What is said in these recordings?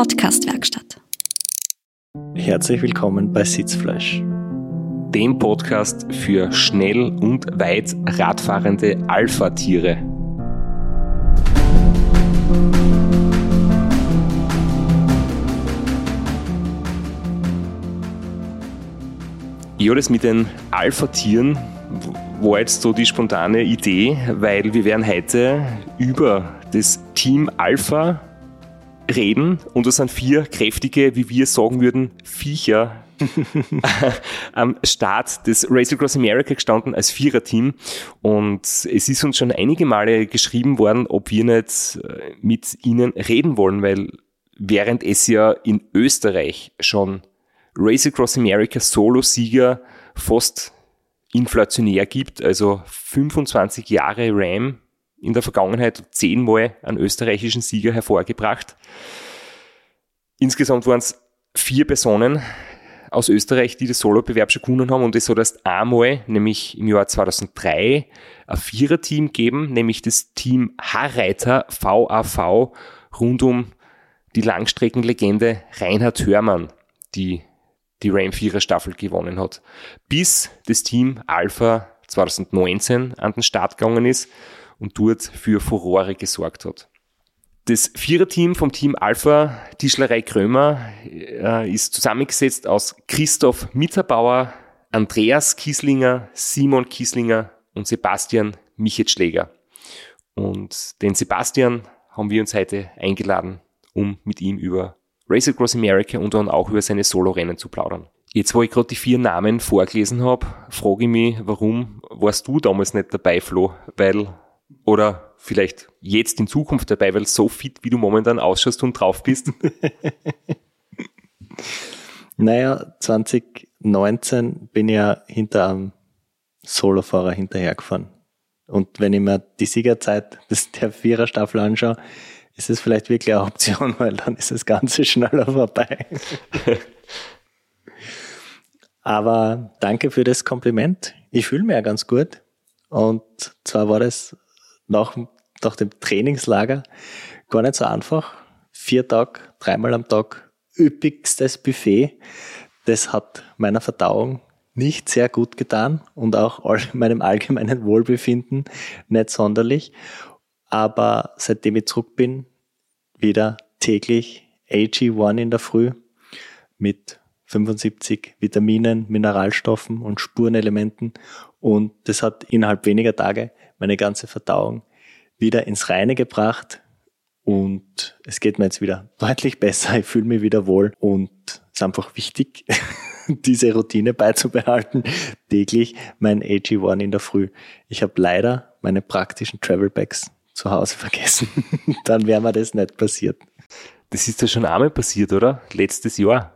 Podcastwerkstatt. Herzlich willkommen bei Sitzfleisch, dem Podcast für schnell und weit radfahrende Alpha-Tiere. Ja, das mit den Alpha-Tieren war jetzt so die spontane Idee, weil wir werden heute über das Team Alpha reden. Und das sind vier kräftige, wie wir sagen würden, Viecher. Am Start des Race Across America gestanden als Viererteam. Und es ist uns schon einige Male geschrieben worden, ob wir nicht äh, mit ihnen reden wollen, weil während es ja in Österreich schon Race Across America Solo-Sieger fast inflationär gibt, also 25 Jahre Ram in der Vergangenheit zehnmal einen österreichischen Sieger hervorgebracht. Insgesamt waren es vier Personen aus Österreich, die das Solo-Bewerb schon gewonnen haben und es hat erst einmal, nämlich im Jahr 2003, ein Viererteam geben, nämlich das Team Harreiter VAV rund um die Langstreckenlegende Reinhard Hörmann, die die Ram 4er Staffel gewonnen hat. Bis das Team Alpha 2019 an den Start gegangen ist und dort für Furore gesorgt hat. Das Viererteam vom Team Alpha Tischlerei Krömer äh, ist zusammengesetzt aus Christoph Mitterbauer, Andreas Kieslinger, Simon Kieslinger und Sebastian Michetschläger. Und den Sebastian haben wir uns heute eingeladen, um mit ihm über Race Across America und dann auch über seine Solo-Rennen zu plaudern. Jetzt, wo ich gerade die vier Namen vorgelesen habe, frage ich mich, warum warst du damals nicht dabei, Flo? Weil, oder vielleicht jetzt in Zukunft dabei, weil so fit, wie du momentan ausschaust und drauf bist? naja, 2019 bin ich ja hinter einem Solofahrer hinterhergefahren. Und wenn ich mir die Siegerzeit des, der Viererstaffel anschaue, ist es vielleicht wirklich eine Option, weil dann ist das Ganze schneller vorbei. Aber danke für das Kompliment. Ich fühle mich ja ganz gut. Und zwar war das nach, nach dem Trainingslager gar nicht so einfach. Vier Tage, dreimal am Tag, üppigstes Buffet. Das hat meiner Verdauung nicht sehr gut getan und auch meinem allgemeinen Wohlbefinden nicht sonderlich. Aber seitdem ich zurück bin, wieder täglich AG1 in der Früh mit 75 Vitaminen, Mineralstoffen und Spurenelementen. Und das hat innerhalb weniger Tage meine ganze Verdauung wieder ins Reine gebracht. Und es geht mir jetzt wieder deutlich besser. Ich fühle mich wieder wohl. Und es ist einfach wichtig, diese Routine beizubehalten. Täglich mein AG1 in der Früh. Ich habe leider meine praktischen Travel Bags zu Hause vergessen. Dann wäre mir das nicht passiert. Das ist ja schon einmal passiert, oder? Letztes Jahr.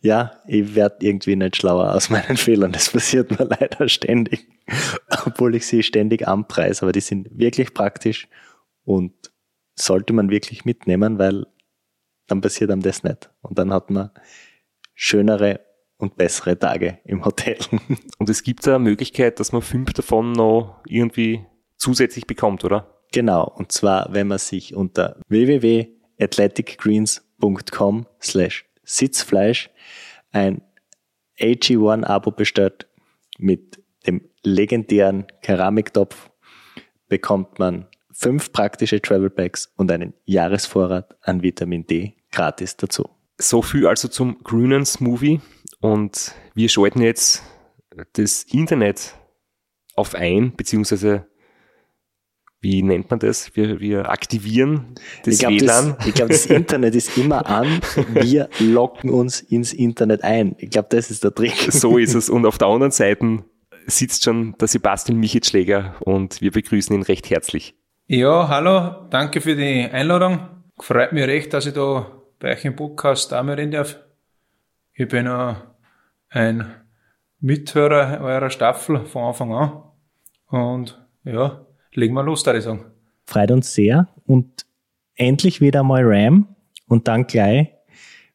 Ja, ich werde irgendwie nicht schlauer aus meinen Fehlern. Das passiert mir leider ständig. Obwohl ich sie ständig anpreise, aber die sind wirklich praktisch und sollte man wirklich mitnehmen, weil dann passiert einem das nicht. Und dann hat man schönere und bessere Tage im Hotel. Und es gibt da eine Möglichkeit, dass man fünf davon noch irgendwie zusätzlich bekommt, oder? Genau, und zwar, wenn man sich unter www.athleticgreens.com slash Sitzfleisch ein AG1-Abo bestellt mit dem legendären Keramiktopf, bekommt man fünf praktische Travel Bags und einen Jahresvorrat an Vitamin D gratis dazu. So viel also zum grünen Smoothie und wir schalten jetzt das Internet auf ein, beziehungsweise wie nennt man das? Wir, wir aktivieren das ich glaub, WLAN. Das, ich glaube, das Internet ist immer an. Wir locken uns ins Internet ein. Ich glaube, das ist der Trick. So ist es. Und auf der anderen Seite sitzt schon der Sebastian Michitschläger und wir begrüßen ihn recht herzlich. Ja, hallo. Danke für die Einladung. Freut mich recht, dass ich da bei euch im Podcast auch mal reden darf. Ich bin ein Mithörer eurer Staffel von Anfang an. Und ja, legen wir los, da ich sagen. Freut uns sehr und endlich wieder mal Ram und dann gleich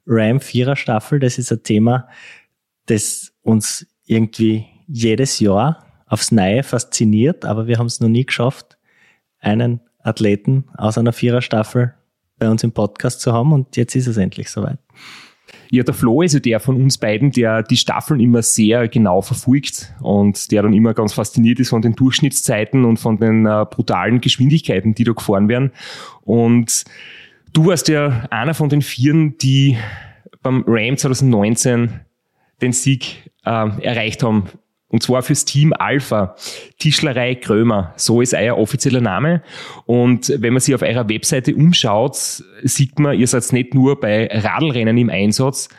Ram Vierer Staffel. Das ist ein Thema, das uns irgendwie jedes Jahr aufs Neue fasziniert, aber wir haben es noch nie geschafft, einen Athleten aus einer Vierer Staffel bei uns im Podcast zu haben und jetzt ist es endlich soweit. Ja, der Flo ist ja der von uns beiden, der die Staffeln immer sehr genau verfolgt und der dann immer ganz fasziniert ist von den Durchschnittszeiten und von den äh, brutalen Geschwindigkeiten, die da gefahren werden. Und du warst ja einer von den Vieren, die beim Ram 2019 den Sieg äh, erreicht haben. Und zwar fürs Team Alpha, Tischlerei Krömer. So ist euer offizieller Name. Und wenn man sich auf eurer Webseite umschaut, sieht man, ihr seid nicht nur bei Radlrennen im Einsatz,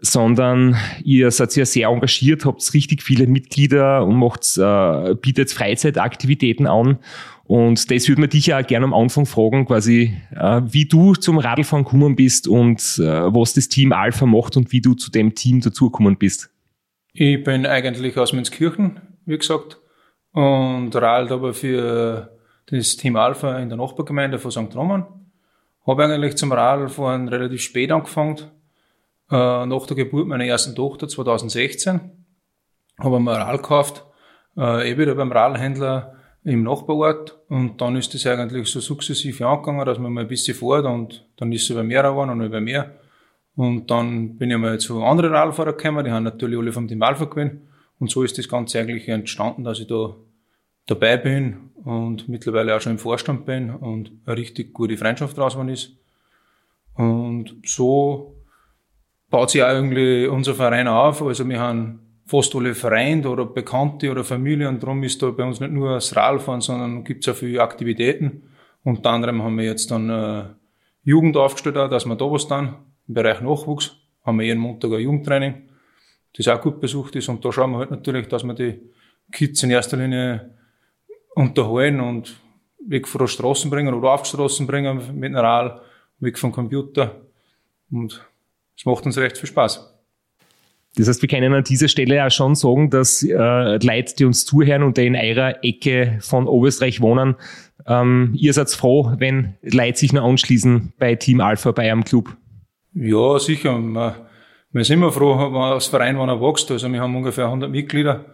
sondern ihr seid ja sehr engagiert, habt richtig viele Mitglieder und macht, äh, bietet Freizeitaktivitäten an. Und das würde man dich ja gerne am Anfang fragen, quasi, äh, wie du zum Radlfahren gekommen bist und äh, was das Team Alpha macht und wie du zu dem Team dazugekommen bist. Ich bin eigentlich aus Münzkirchen, wie gesagt, und ralt aber für das Team Alpha in der Nachbargemeinde von St. Roman. Habe eigentlich zum Radfahren relativ spät angefangen, äh, nach der Geburt meiner ersten Tochter 2016. Habe mir Rad gekauft, äh, eh wieder beim Radhändler im Nachbarort und dann ist das eigentlich so sukzessive angegangen, dass man mal ein bisschen fährt und dann ist es über mehr geworden und über mehr. Und dann bin ich mal zu anderen Radfahrern gekommen, die haben natürlich alle vom Team Alpha gewinnt. Und so ist das Ganze eigentlich entstanden, dass ich da dabei bin und mittlerweile auch schon im Vorstand bin und eine richtig gute Freundschaft draus ist. Und so baut sich auch irgendwie unser Verein auf. Also wir haben fast alle Freunde oder Bekannte oder Familie und darum ist da bei uns nicht nur das Radfahren, sondern gibt es auch viele Aktivitäten. Unter anderem haben wir jetzt dann äh, Jugend aufgestellt, auch, dass wir da was dann im Bereich Nachwuchs haben wir jeden Montag ein Jugendtraining, das auch gut besucht ist. Und da schauen wir halt natürlich, dass wir die Kids in erster Linie unterhalten und weg von der Straße bringen oder auf die Straßen bringen mit einem Rad, weg vom Computer. Und es macht uns recht viel Spaß. Das heißt, wir können an dieser Stelle auch schon sagen, dass äh, Leute, die uns zuhören und die in eurer Ecke von Oberösterreich wohnen, ähm, ihr seid froh, wenn Leute sich noch anschließen bei Team Alpha, bei einem Club. Ja, sicher. Wir, wir sind immer froh, als Verein, wenn er wächst. Also wir haben ungefähr 100 Mitglieder.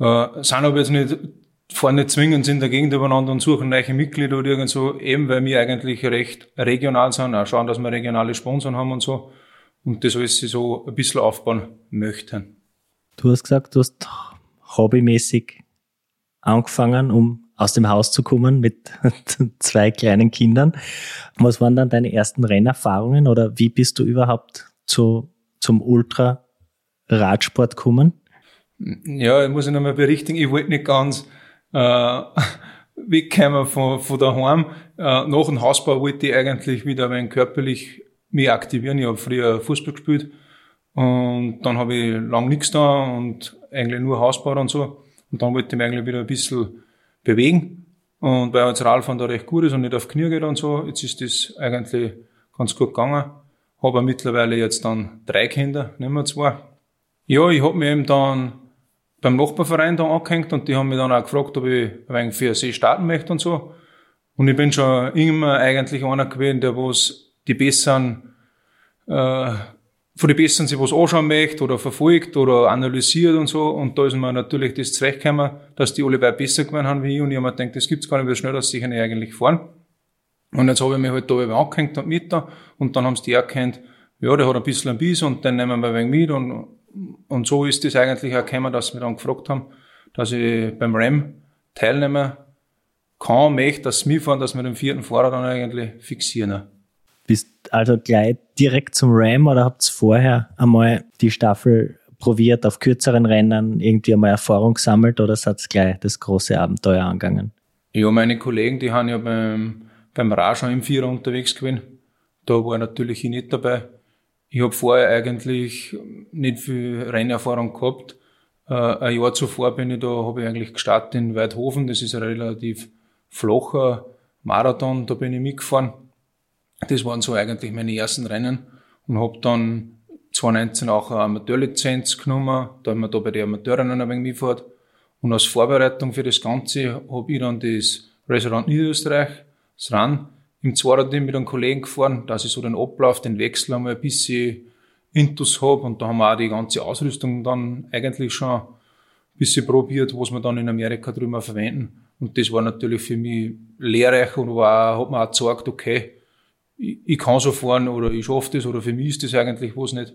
Äh, sind aber jetzt nicht, fahren nicht zwingend in der Gegend übereinander und suchen neue Mitglieder oder irgend so, eben weil wir eigentlich recht regional sind, auch schauen, dass wir regionale Sponsoren haben und so. Und das alles so ein bisschen aufbauen möchten. Du hast gesagt, du hast hobbymäßig angefangen, um aus dem Haus zu kommen mit zwei kleinen Kindern. Was waren dann deine ersten Rennerfahrungen oder wie bist du überhaupt zu, zum Ultra-Radsport gekommen? Ja, ich muss ich nochmal berichtigen, ich wollte nicht ganz äh, wegkommen von, von daheim. Äh, nach dem Hausbau wollte ich eigentlich wieder ein körperlich mich aktivieren. Ich habe früher Fußball gespielt und dann habe ich lang nichts da und eigentlich nur Hausbau und so. Und dann wollte ich mich eigentlich wieder ein bisschen bewegen. Und weil jetzt Radfahren da recht gut ist und nicht auf Knie geht und so, jetzt ist das eigentlich ganz gut gegangen. Habe mittlerweile jetzt dann drei Kinder, nicht mehr zwei. Ja, ich habe mich eben dann beim Nachbarverein da angehängt und die haben mich dann auch gefragt, ob ich ein wenig für See starten möchte und so. Und ich bin schon immer eigentlich einer gewesen, der was die besseren, äh, von den Besseren sich was anschauen möchte oder verfolgt oder analysiert und so. Und da ist mir natürlich das zurechtgekommen, dass die alle beide besser geworden haben wie ich. Und ich habe mir gedacht, das gibt's gar nicht, wie schnell dass sich eigentlich fahren. Und jetzt habe ich mich halt da angehängt und mit da. Und dann haben sie die erkannt, ja, der hat ein bisschen ein Biss und dann nehmen wir ein wenig mit. Und, und so ist das eigentlich auch gekommen, dass wir dann gefragt haben, dass ich beim RAM teilnehmen kann, möchte, dass sie mitfahren, dass wir den vierten Fahrer dann eigentlich fixieren. Bist also gleich direkt zum Ram oder habt ihr vorher einmal die Staffel probiert auf kürzeren Rennen, irgendwie einmal Erfahrung gesammelt oder seid ihr gleich das große Abenteuer angegangen? Ja, meine Kollegen, die haben ja beim, beim Raja im Vierer unterwegs gewesen. Da war natürlich ich nicht dabei. Ich habe vorher eigentlich nicht viel Rennerfahrung gehabt. Äh, ein Jahr zuvor bin ich da, habe ich eigentlich gestartet in Weidhofen. Das ist ein relativ flacher Marathon. Da bin ich mitgefahren. Das waren so eigentlich meine ersten Rennen und habe dann 2019 auch eine Amateurlizenz genommen, da haben da bei den Amateurinnen ein wenig mitgefahren. Und als Vorbereitung für das Ganze habe ich dann das Restaurant Niederösterreich, das RAN, im Zweirad-Team mit einem Kollegen gefahren, dass ich so den Ablauf, den Wechsel einmal ein bisschen intus habe. Und da haben wir auch die ganze Ausrüstung dann eigentlich schon ein bisschen probiert, was wir dann in Amerika drüber verwenden. Und das war natürlich für mich lehrreich und war, hat mir auch gezeigt, okay, ich, ich kann so fahren oder ich schaffe das oder für mich ist das eigentlich was nicht.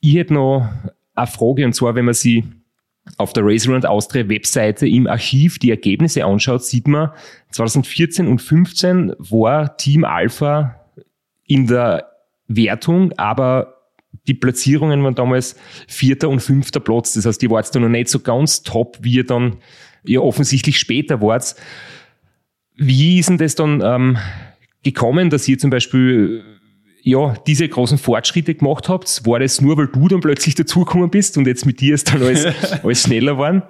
Ich hätte noch eine Frage und zwar, wenn man sie auf der Race Around Austria Webseite im Archiv die Ergebnisse anschaut, sieht man, 2014 und 2015 war Team Alpha in der Wertung, aber die Platzierungen waren damals vierter und fünfter Platz. Das heißt, die war jetzt noch nicht so ganz top, wie ihr dann ja offensichtlich später wart. Wie ist denn das dann ähm, gekommen, dass ihr zum Beispiel ja, diese großen Fortschritte gemacht habt? War das nur, weil du dann plötzlich dazugekommen bist und jetzt mit dir ist dann alles, alles schneller geworden?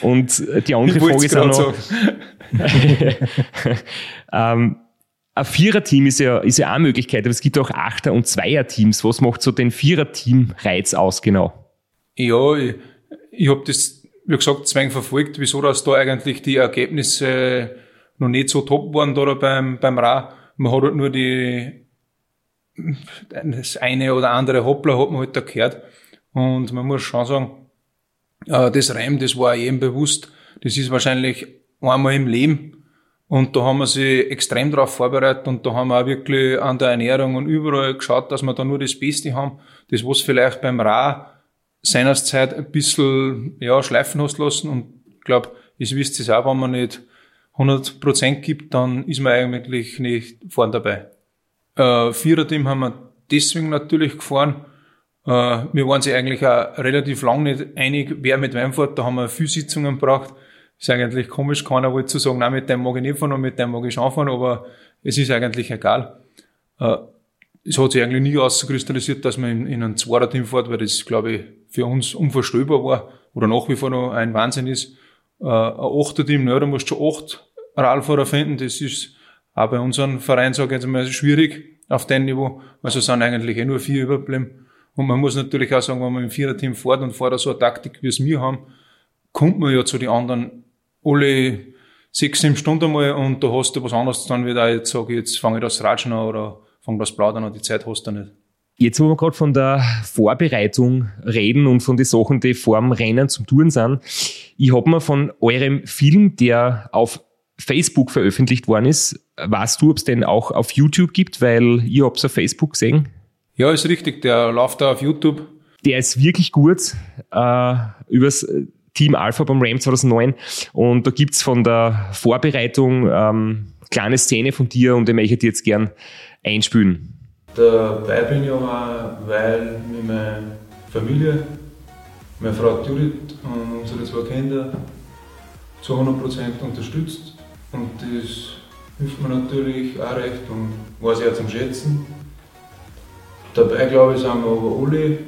Und die andere Frage ist auch noch, ähm, ein Vierer-Team ist ja, ist ja auch eine Möglichkeit, aber es gibt auch Achter- und Zweier-Teams. Was macht so den Vierer-Team-Reiz aus genau? Ja, ich, ich habe das, wie gesagt, zwang verfolgt, wieso dass da eigentlich die Ergebnisse noch nicht so top waren da beim, beim Ra. Man hat halt nur die, das eine oder andere Hoppler hat man halt da gehört. Und man muss schon sagen, äh, das Reim, das war jedem bewusst. Das ist wahrscheinlich einmal im Leben und da haben wir sie extrem darauf vorbereitet und da haben wir auch wirklich an der Ernährung und überall geschaut, dass wir da nur das Beste haben. Das, was vielleicht beim Ra seinerzeit ein bisschen, ja, schleifen hast lassen und ich glaube, ihr wisst es auch, wenn man nicht 100 Prozent gibt, dann ist man eigentlich nicht vorn dabei. Äh, Viererteam haben wir deswegen natürlich gefahren. Äh, wir waren sich eigentlich auch relativ lang nicht einig, wer mit wem fährt. Da haben wir viele Sitzungen gebraucht ist eigentlich komisch, keiner wollte zu sagen, nein, mit dem mag ich nicht fahren und mit dem mag ich schon fahren, aber es ist eigentlich egal. Äh, es hat sich eigentlich nie auskristallisiert, dass man in, in ein Zweiter-Team fährt, weil das, glaube ich, für uns unvorstellbar war oder nach wie vor noch ein Wahnsinn ist. Äh, ein Achter-Team, naja, da musst du schon acht Radfahrer finden, das ist auch bei unserem Verein, sage ich jetzt mal, schwierig auf dem Niveau. Also sind eigentlich eh nur vier überblieben. Und man muss natürlich auch sagen, wenn man im Vierer-Team fährt und fährt so eine Taktik, wie es wir haben, kommt man ja zu den anderen alle sechs, sieben Stunden mal und da hast du was anderes dann wieder, jetzt sage ich, jetzt fange ich das Ratschen an oder fange das Plaudern an, die Zeit hast du nicht. Jetzt, wo wir gerade von der Vorbereitung reden und von den Sachen, die vor dem Rennen zum Touren sind, ich habe mir von eurem Film, der auf Facebook veröffentlicht worden ist, weißt du, ob es den auch auf YouTube gibt, weil ich habe es auf Facebook gesehen? Ja, ist richtig, der läuft da auf YouTube. Der ist wirklich gut. Äh, übers Team Alpha beim Ram 2009. Und da gibt's von der Vorbereitung ähm, kleine Szene von dir und die möchte ich dir jetzt gern einspülen. Dabei bin ich auch, weil mir meine Familie, meine Frau Judith und unsere zwei Kinder zu 100% unterstützt. Und das hilft mir natürlich auch recht und ich auch zum Schätzen. Dabei glaube ich, sind wir aber alle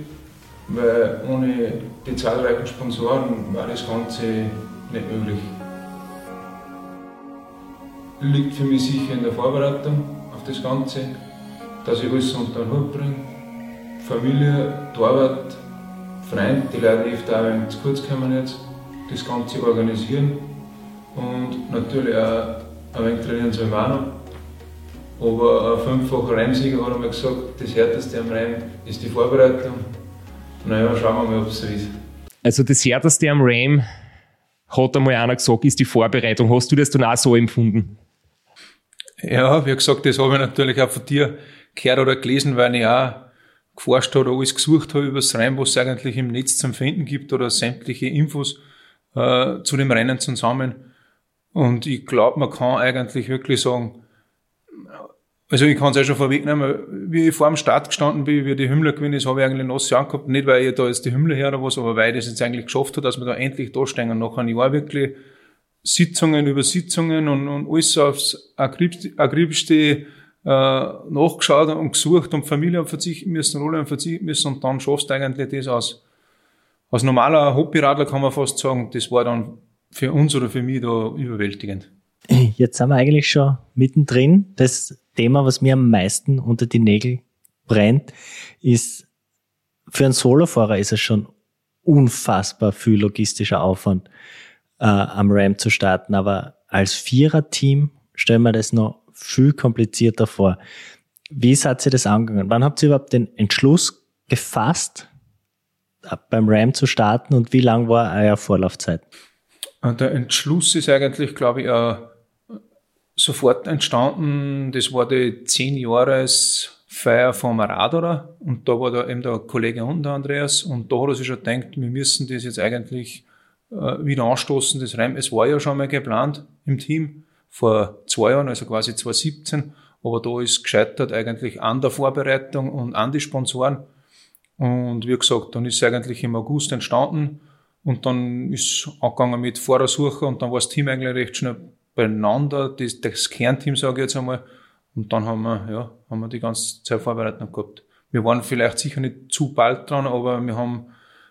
weil ohne die zahlreichen Sponsoren war das Ganze nicht möglich. Liegt für mich sicher in der Vorbereitung auf das Ganze, dass ich alles unter den Hut bringe. Familie, die Arbeit, Freunde, die Leute, die da ein zu kurz kommen jetzt, das Ganze organisieren und natürlich auch ein wenig trainieren soll wir auch noch. Aber ein fünffacher Rennsieger hat einmal gesagt, das härteste am Rennen ist die Vorbereitung. Naja, schauen wir mal, ob es so ist. Also das härteste am Ram hat einmal einer gesagt, ist die Vorbereitung. Hast du das dann auch so empfunden? Ja, wie gesagt, das habe ich natürlich auch von dir gehört oder gelesen, weil ich auch geforscht habe oder alles gesucht habe über das Rennen, was es eigentlich im Netz zum Finden gibt oder sämtliche Infos äh, zu dem Rennen zusammen. Und ich glaube, man kann eigentlich wirklich sagen, also ich kann es ja schon vorwegnehmen, wie ich vor dem Start gestanden bin, wie die Hümmler gewinnen ist, habe ich eigentlich nasse angehabt. Nicht, weil ich da jetzt die Hümmler her oder was, aber weil ich das jetzt eigentlich geschafft habe, dass wir da endlich da stehen. Und nach einem Jahr wirklich Sitzungen über Sitzungen und, und alles aufs akribischste äh, nachgeschaut und gesucht und Familie verzichten müssen, Rolle verzichten müssen und dann schaffst du eigentlich das aus. Als normaler Hobbyradler kann man fast sagen, das war dann für uns oder für mich da überwältigend. Jetzt sind wir eigentlich schon mittendrin. Das Thema, was mir am meisten unter die Nägel brennt, ist, für einen Solofahrer ist es schon unfassbar viel logistischer Aufwand, äh, am Ram zu starten. Aber als Vierer-Team stellen wir das noch viel komplizierter vor. Wie seid ihr das angegangen? Wann habt ihr überhaupt den Entschluss gefasst, beim Ram zu starten und wie lang war eure Vorlaufzeit? Der Entschluss ist eigentlich, glaube ich, sofort entstanden, das war die 10 Jahres Feier vom Raderer und da war da eben der Kollege und Andreas. Und da hat er sich schon gedacht, wir müssen das jetzt eigentlich äh, wieder anstoßen, das Reim. Es war ja schon mal geplant im Team vor zwei Jahren, also quasi 2017, aber da ist gescheitert eigentlich an der Vorbereitung und an die Sponsoren. Und wie gesagt, dann ist es eigentlich im August entstanden und dann ist angegangen mit Fahrersuche und dann war das Team eigentlich recht schnell beieinander, das, das Kernteam, sage ich jetzt einmal. Und dann haben wir, ja, haben wir die ganze Zeit Vorbereitung gehabt. Wir waren vielleicht sicher nicht zu bald dran, aber wir haben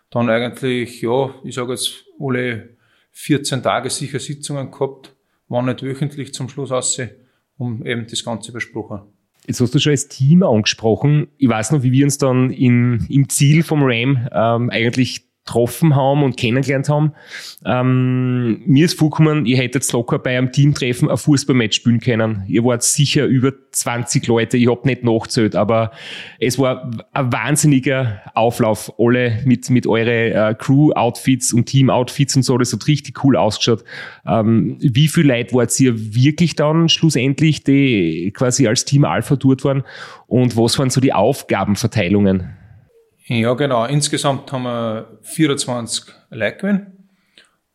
dann eigentlich, ja, ich sage jetzt, alle 14 Tage sicher Sitzungen gehabt, waren nicht wöchentlich zum Schluss aussehen, um eben das Ganze besprochen. Jetzt hast du schon als Team angesprochen. Ich weiß noch, wie wir uns dann in, im Ziel vom RAM ähm, eigentlich getroffen haben und kennengelernt haben. Ähm, mir ist vorgekommen, ihr hättet locker bei einem Teamtreffen ein Fußballmatch spielen können. Ihr wart sicher über 20 Leute, ich hab nicht nachgezählt, aber es war ein wahnsinniger Auflauf. Alle mit, mit eure äh, Crew-Outfits und Team-Outfits und so, das hat richtig cool ausgeschaut. Ähm, wie viel Leute wart ihr wirklich dann schlussendlich, die quasi als Team Alpha dort waren? Und was waren so die Aufgabenverteilungen? Ja, genau. Insgesamt haben wir 24 Leute gewinnen.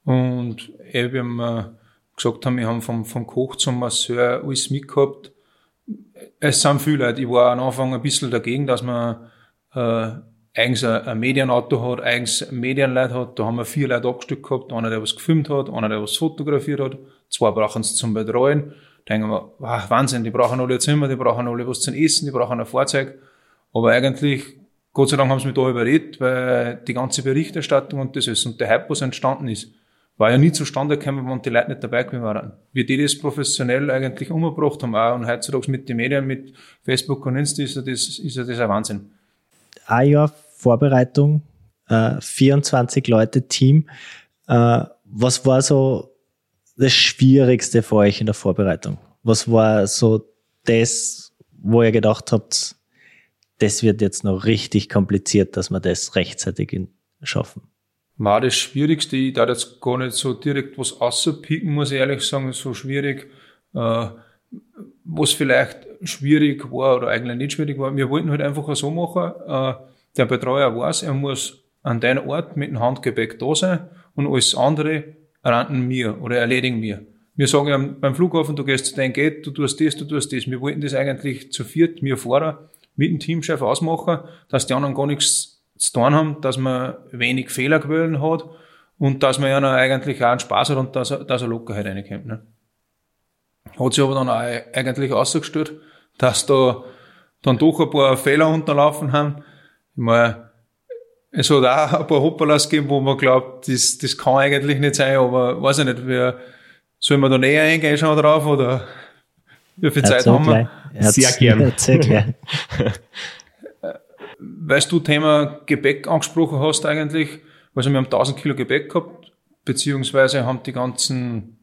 Und eben, wie wir gesagt haben, wir haben vom, vom Koch zum Masseur alles mitgehabt. Es sind viele Leute. Ich war am Anfang ein bisschen dagegen, dass man äh, eigens ein, ein Medienauto hat, eigens Medienleute hat. Da haben wir vier Leute abgestückt gehabt. Einer, der was gefilmt hat, einer, der was fotografiert hat. Zwei brauchen es zum Betreuen. Da denken wir, Wahnsinn, die brauchen alle ein Zimmer, die brauchen alle was zum Essen, die brauchen ein Fahrzeug. Aber eigentlich Gott sei Dank haben sie mich da überredet, weil die ganze Berichterstattung und das ist und der Hype, was entstanden ist, war ja nie zustande gekommen, wenn die Leute nicht dabei gewesen waren. Wie die das professionell eigentlich umgebracht haben auch und heutzutage mit den Medien, mit Facebook und Insta ist ja das, ist ja das ein Wahnsinn. Ein Jahr Vorbereitung, äh, 24 Leute Team. Äh, was war so das Schwierigste für euch in der Vorbereitung? Was war so das, wo ihr gedacht habt, das wird jetzt noch richtig kompliziert, dass wir das rechtzeitig schaffen. War das Schwierigste, ich darf jetzt gar nicht so direkt was außerpicken, muss ich ehrlich sagen, so schwierig. Äh, was vielleicht schwierig war oder eigentlich nicht schwierig war, wir wollten halt einfach so machen, äh, der Betreuer weiß, er muss an deinem Ort mit dem Handgepäck da sein und alles andere rannten mir oder erledigen mir. Wir sagen beim Flughafen, du gehst zu deinem Gate, du tust das, du tust das. Wir wollten das eigentlich zu viert, mir Fahrer, mit dem Teamchef ausmachen, dass die anderen gar nichts zu tun haben, dass man wenig Fehlerquellen hat und dass man ja noch eigentlich auch einen Spaß hat und dass er, dass er Lockerheit reinkommt. Ne? Hat sich aber dann auch eigentlich ausgestellt, dass da dann doch ein paar Fehler unterlaufen haben. Ich meine, es hat auch ein paar Hoppalas gegeben, wo man glaubt, das, das kann eigentlich nicht sein, aber weiß ich nicht, wer, soll man da näher eingehen schon drauf oder wie viel Zeit haben wir? Sehr gern. Sehr gern. Weißt du, Thema Gepäck angesprochen hast eigentlich, also wir haben 1000 Kilo Gepäck gehabt, beziehungsweise haben die ganzen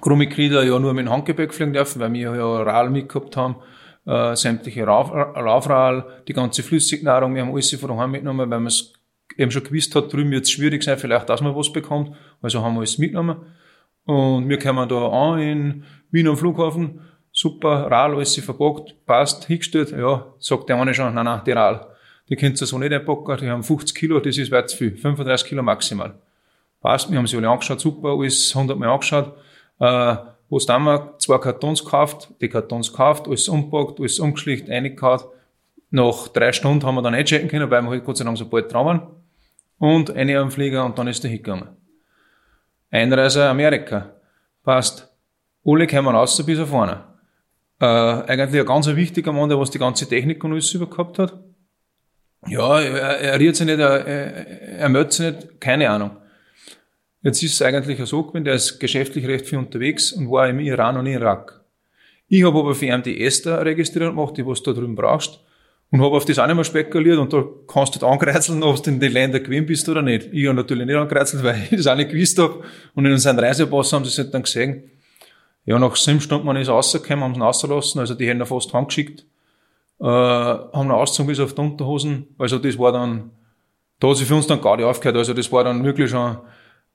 Crewmitglieder ja nur mit dem Handgepäck fliegen dürfen, weil wir ja Rahl mitgehabt haben, äh, sämtliche Lauf, Laufrahl, die ganze Flüssignahrung, wir haben alles von daheim mitgenommen, weil man es eben schon gewusst hat, drüben wird es schwierig sein, vielleicht, dass man was bekommt, also haben wir alles mitgenommen. Und wir kommen da an in Wien am Flughafen, super, RAL, alles verpackt, passt, hingestellt, ja, sagt der eine schon, nein, nein, die RAL, die könnt ihr so nicht einpacken, die haben 50 Kilo, das ist weit zu viel, 35 Kilo maximal. Passt, wir haben sie alle angeschaut, super, alles 100 Mal angeschaut, äh, wo es dann wir zwei Kartons gekauft, die Kartons gekauft, alles umpackt, alles umgeschlicht, reingehauen. Nach drei Stunden haben wir dann einchecken können, weil wir halt Gott sei Dank so bald dran waren. Und eine am Flieger und dann ist der hingegangen. Einreise Amerika. Passt. Alle kommen raus bis auf vorne äh, eigentlich ein ganz wichtiger Mann, der was die ganze Technik und alles übergehabt hat. Ja, er, er rührt sich nicht, er, er meldet sich nicht, keine Ahnung. Jetzt ist es eigentlich so gewesen, der ist geschäftlich recht viel unterwegs und war im Iran und Irak. Ich habe aber für die Esther registriert gemacht, die was du da drüben brauchst. Und habe auf das auch nicht mehr spekuliert und da kannst du halt angreizeln, ob du in den Ländern gewinn bist oder nicht. Ich habe natürlich nicht angreizelt, weil ich das auch nicht gewusst habe. Und in seinem Reisepass haben sie es dann gesehen. Ja, nach sieben Stunden man ist rausgekommen, haben sie ihn rausgelassen, also die hätten ihn fast heimgeschickt, äh, haben ihn ausgezogen bis auf die Unterhosen, also das war dann, da hat sich für uns dann gar nicht aufgehört, also das war dann wirklich schon,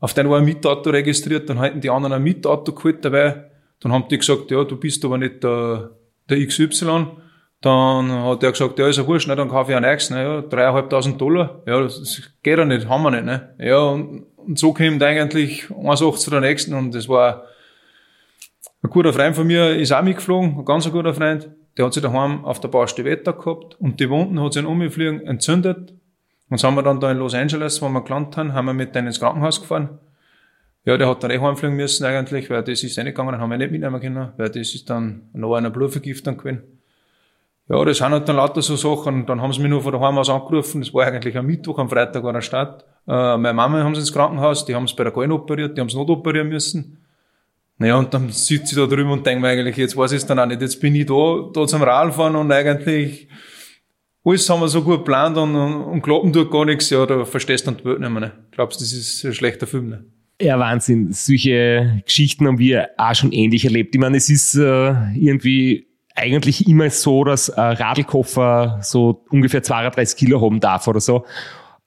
auf den war ein Mietauto registriert, dann hätten die anderen ein Mietauto geholt dabei, Dann haben die gesagt, ja, du bist aber nicht der, der XY. Dann hat er gesagt, ja, ist ja wurscht, ne, dann kaufe ich einen Ex, ne, ja, dreieinhalbtausend Dollar. Ja, das geht ja nicht, haben wir nicht, ne. Ja, und, und so kommt eigentlich 1,80 zu der nächsten und das war ein guter Freund von mir ist auch mitgeflogen, ein ganz guter Freund. Der hat sich daheim auf der Baustelle Wetter gehabt und die Wunden hat sich in Umfliegen entzündet. Und haben wir dann da in Los Angeles, wo wir gelandet haben, haben wir mit denen ins Krankenhaus gefahren. Ja, der hat dann eh heimfliegen müssen eigentlich, weil das ist eh nicht gegangen, dann haben wir nicht mitnehmen können, weil das ist dann noch einer Blutvergiftung gewesen. Ja, das sind halt dann lauter so Sachen. Dann haben sie mich nur von daheim aus angerufen. Das war eigentlich am Mittwoch, am Freitag war der Start. Äh, meine Mama haben sie ins Krankenhaus, die haben es bei der Gallen operiert, die haben es not operieren müssen. Naja, und dann sitze ich da drüben und denke mir eigentlich, jetzt weiß ich es dann auch nicht. Jetzt bin ich da, da zum Radfahren und eigentlich alles haben wir so gut geplant und, und, und klappen tut gar nichts. Ja, da verstehst du dann die Welt nicht mehr. Ne? Glaubst du, das ist ein schlechter Film? Ne? Ja, Wahnsinn. Solche Geschichten haben wir auch schon ähnlich erlebt. Ich meine, es ist äh, irgendwie eigentlich immer so, dass ein Radlkoffer so ungefähr 32 Kilo haben darf oder so.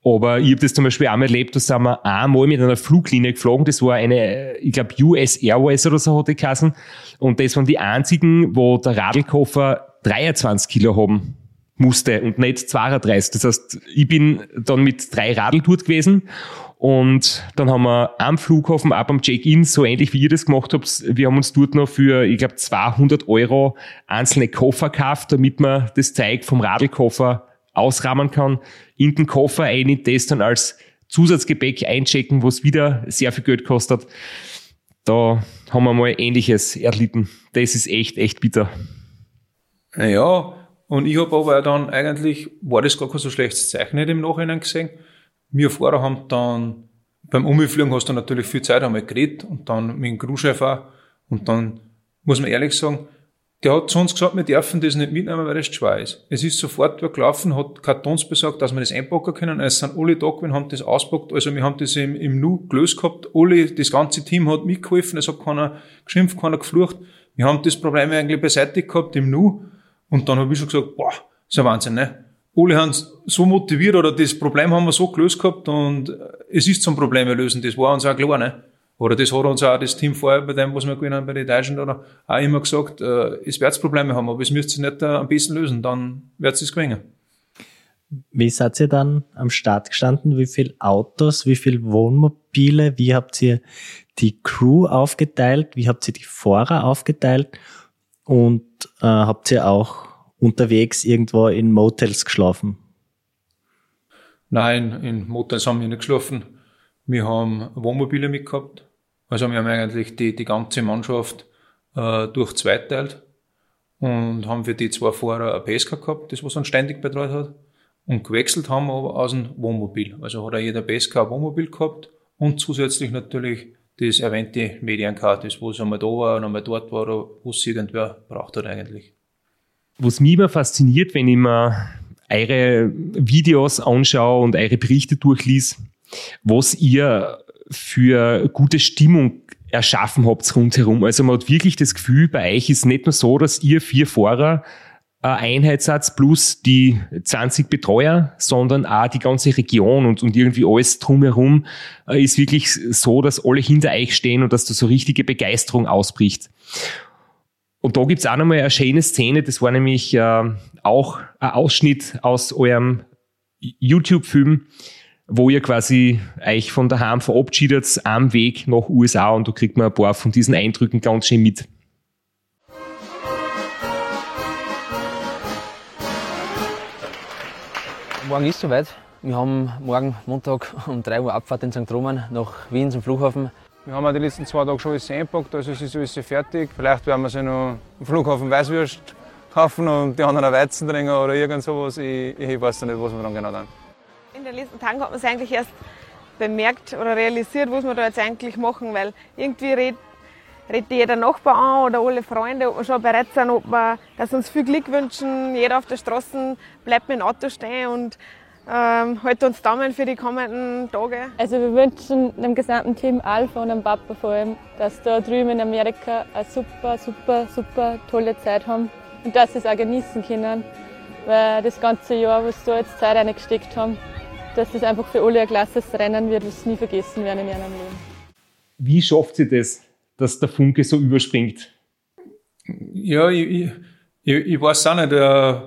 Aber ich habe das zum Beispiel einmal erlebt, da sind wir einmal mit einer Fluglinie geflogen. Das war eine, ich glaube, US Airways oder so hat die Kassen. Und das waren die einzigen, wo der Radlkoffer 23 Kilo haben musste und nicht 32. Das heißt, ich bin dann mit drei Radl dort gewesen und dann haben wir am Flughafen, ab am Check-in, so ähnlich wie ihr das gemacht habt, wir haben uns dort noch für, ich glaube, 200 Euro einzelne Koffer gekauft, damit man das Zeug vom Radlkoffer ausrahmen kann, in den Koffer ein, das dann als Zusatzgepäck einchecken, wo es wieder sehr viel Geld kostet. Da haben wir mal Ähnliches erlitten. Das ist echt, echt bitter. Naja, und ich habe aber dann eigentlich, war das gar kein so schlechtes Zeichen nicht im Nachhinein gesehen. Wir Fahrer haben dann, beim Umfliegen hast du natürlich viel Zeit einmal geredet und dann mit dem Crewchef auch. Und dann muss man ehrlich sagen, der hat zu uns gesagt, wir dürfen das nicht mitnehmen, weil das schwer ist. Es ist sofort wer gelaufen, hat Kartons besorgt, dass wir das einpacken können. Es sind alle da gewesen, haben das auspackt. Also wir haben das im, im Nu gelöst gehabt. Alle, das ganze Team hat mitgeholfen. Es hat keiner geschimpft, keiner geflucht. Wir haben das Problem eigentlich beseitigt gehabt im Nu. Und dann habe ich schon gesagt, boah, ist ein Wahnsinn, ne? Alle haben so motiviert oder das Problem haben wir so gelöst gehabt und es ist zum Problem lösen. Das war uns auch klar, ne? Oder das hat uns auch das Team vorher, bei dem, was wir gewinnen bei den Deutschen, oder auch immer gesagt, äh, es wird Probleme haben, aber es müsst ihr nicht äh, am besten lösen, dann wird es gewinnen. Wie seid ihr dann am Start gestanden? Wie viele Autos, wie viele Wohnmobile? Wie habt ihr die Crew aufgeteilt? Wie habt ihr die Fahrer aufgeteilt? Und äh, habt ihr auch unterwegs irgendwo in Motels geschlafen? Nein, in Motels haben wir nicht geschlafen. Wir haben Wohnmobile mitgehabt. Also wir haben eigentlich die, die ganze Mannschaft äh, durch zweiteilt und haben für die zwei Fahrer ein PSK gehabt, das was uns ständig betreut hat. Und gewechselt haben wir aber aus dem Wohnmobil. Also hat auch jeder PSK ein Wohnmobil gehabt und zusätzlich natürlich das erwähnte Mediencard, das wo es einmal da war und einmal dort war, wo es irgendwer braucht hat eigentlich. Was mich immer fasziniert, wenn ich mir eure Videos anschaue und eure Berichte durchlies, was ihr für gute Stimmung erschaffen habt rundherum. Also man hat wirklich das Gefühl, bei euch ist nicht nur so, dass ihr vier Fahrer ein Einheitssatz plus die 20 Betreuer, sondern auch die ganze Region und, und irgendwie alles drumherum äh, ist wirklich so, dass alle hinter euch stehen und dass da so richtige Begeisterung ausbricht. Und da gibt's auch nochmal eine schöne Szene, das war nämlich äh, auch ein Ausschnitt aus eurem YouTube-Film, wo ihr quasi euch von daheim verabschiedet am Weg nach USA und da kriegt man ein paar von diesen Eindrücken ganz schön mit. Morgen ist soweit. Wir haben morgen Montag um 3 Uhr Abfahrt in St. Roman nach Wien zum Flughafen. Wir haben die letzten zwei Tage schon alles eingepackt, also es ist alles fertig. Vielleicht werden wir sie noch am Flughafen Weißwürst kaufen und die anderen Weizen trinken oder irgend sowas. Ich, ich weiß nicht, was wir dann genau tun in den letzten Tagen hat man es eigentlich erst bemerkt oder realisiert, was wir da jetzt eigentlich machen, weil irgendwie redet, redet jeder Nachbar an oder alle Freunde, ob wir schon bereit sind, ob wir, dass uns viel Glück wünschen. Jeder auf der Straße bleibt mit dem Auto stehen und ähm, hält uns Daumen für die kommenden Tage. Also wir wünschen dem gesamten Team Alpha und dem Papa vor allem, dass da drüben in Amerika eine super, super, super tolle Zeit haben und dass sie es auch genießen können, weil das ganze Jahr, was sie da jetzt Zeit reingesteckt haben, dass das einfach für alle ein klasses Rennen wird, das nie vergessen werden in ihrem Leben. Wie schafft sie das, dass der Funke so überspringt? Ja, ich, ich, ich weiß auch nicht. Äh,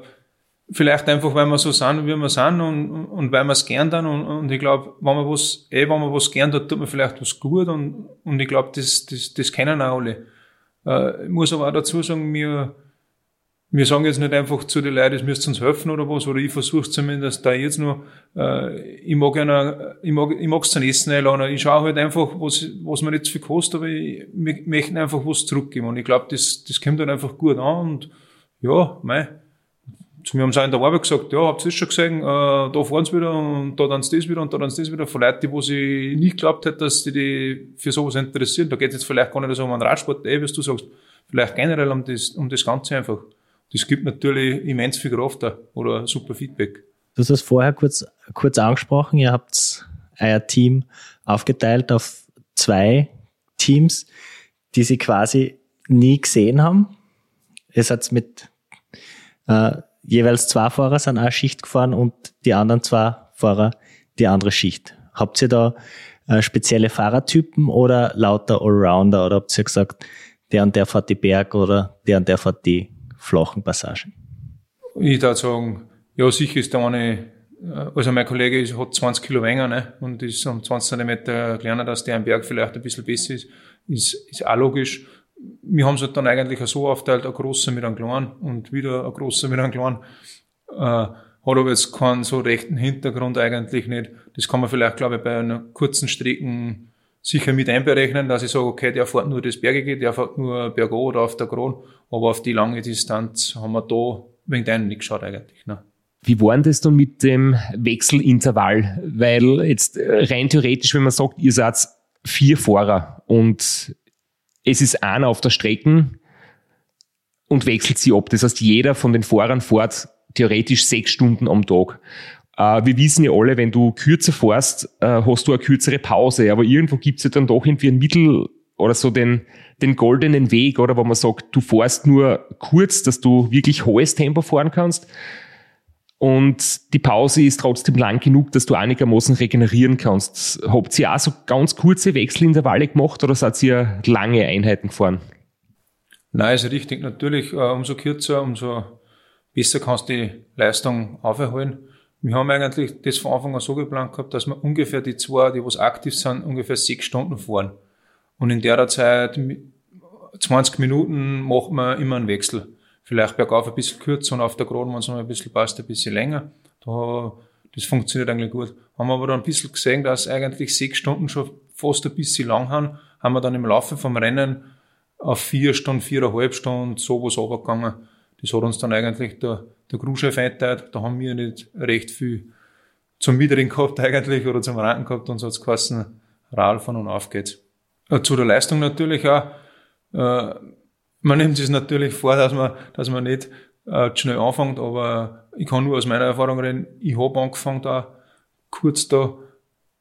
vielleicht einfach, weil wir so sind, wie wir sind und, und weil wir es gern dann und, und ich glaube, wenn man was, eh, wenn man was gern tut, tut man vielleicht was gut und, und ich glaube, das, das, das kennen auch alle. Äh, ich muss aber auch dazu sagen, wir, wir sagen jetzt nicht einfach zu den Leuten, es müsst uns helfen oder was, oder ich versuche zumindest da jetzt nur, äh, ich mag einer, ich mag, ich mag's zum Essen einladen, ich schaue halt einfach, was, was mir zu viel kostet, aber ich, wir möchten einfach was zurückgeben und ich glaube, das, das kommt dann einfach gut an und ja, mei. Zu mir haben sie auch in der Arbeit gesagt, ja, habt ihr das schon gesehen, äh, da fahren sie wieder und da dann das wieder und da dann das wieder. Von Leuten, wo sie nicht geglaubt hätte, dass die, die für sowas interessieren. Da geht es jetzt vielleicht gar nicht so um einen Radsport, eh, wie du sagst, vielleicht generell um das, um das Ganze einfach. Das gibt natürlich immens viel Kraft da oder super Feedback. Du hast es vorher kurz, kurz angesprochen, ihr habt euer Team aufgeteilt auf zwei Teams, die sie quasi nie gesehen haben. Es hat mit äh, jeweils zwei Fahrer sind eine Schicht gefahren und die anderen zwei Fahrer die andere Schicht. Habt ihr da äh, spezielle Fahrertypen oder lauter Allrounder oder habt ihr gesagt, der und der fährt die Berg oder der und der fährt die flachen Passagen? Ich würde sagen, ja, sicher ist der eine, äh, also mein Kollege ist, hat 20 Kilo länger ne, und ist um 20 Zentimeter kleiner, dass der am Berg vielleicht ein bisschen besser ist, ist, ist auch logisch wir haben es halt dann eigentlich so aufteilt, ein großer mit einem kleinen und wieder ein großer mit einem kleinen. Äh, hat aber jetzt keinen so rechten Hintergrund eigentlich nicht. Das kann man vielleicht, glaube ich, bei einer kurzen Strecken sicher mit einberechnen, dass ich sage, okay, der fährt nur das Bergige, der fährt nur bergo oder auf der Kron, aber auf die lange Distanz haben wir da wegen deinen nicht geschaut eigentlich. Ne? Wie war denn das dann mit dem Wechselintervall? Weil jetzt rein theoretisch, wenn man sagt, ihr seid vier Fahrer und es ist einer auf der Strecke und wechselt sie ab. Das heißt, jeder von den Fahrern fährt theoretisch sechs Stunden am Tag. Äh, wir wissen ja alle, wenn du kürzer fährst, äh, hast du eine kürzere Pause, aber irgendwo gibt es ja dann doch irgendwie ein Mittel oder so den, den goldenen Weg, oder wo man sagt, du fährst nur kurz, dass du wirklich hohes Tempo fahren kannst. Und die Pause ist trotzdem lang genug, dass du einigermaßen regenerieren kannst. Habt ihr auch so ganz kurze Wechselintervalle gemacht oder seid ihr lange Einheiten gefahren? Nein, ist richtig. Natürlich, äh, umso kürzer, umso besser kannst du die Leistung auferholen. Wir haben eigentlich das von Anfang an so geplant gehabt, dass wir ungefähr die zwei, die was aktiv sind, ungefähr sechs Stunden fahren. Und in der Zeit, 20 Minuten, macht man immer einen Wechsel vielleicht bergauf ein bisschen kürzer und auf der Geraden, wenn es noch ein bisschen passt, ein bisschen länger. Da, das funktioniert eigentlich gut. Haben wir aber dann ein bisschen gesehen, dass eigentlich sechs Stunden schon fast ein bisschen lang haben, haben wir dann im Laufe vom Rennen auf vier Stunden, viereinhalb Stunden sowas runtergegangen. Das hat uns dann eigentlich der, der Crewchef eingeteilt. Da haben wir nicht recht viel zum Wiedering gehabt eigentlich oder zum Ranken gehabt und so hat es geheißen, Ralf von und auf geht's. Äh, zu der Leistung natürlich auch. Äh, man nimmt sich natürlich vor, dass man, dass man nicht äh, schnell anfängt, aber ich kann nur aus meiner Erfahrung reden, ich habe angefangen da kurz da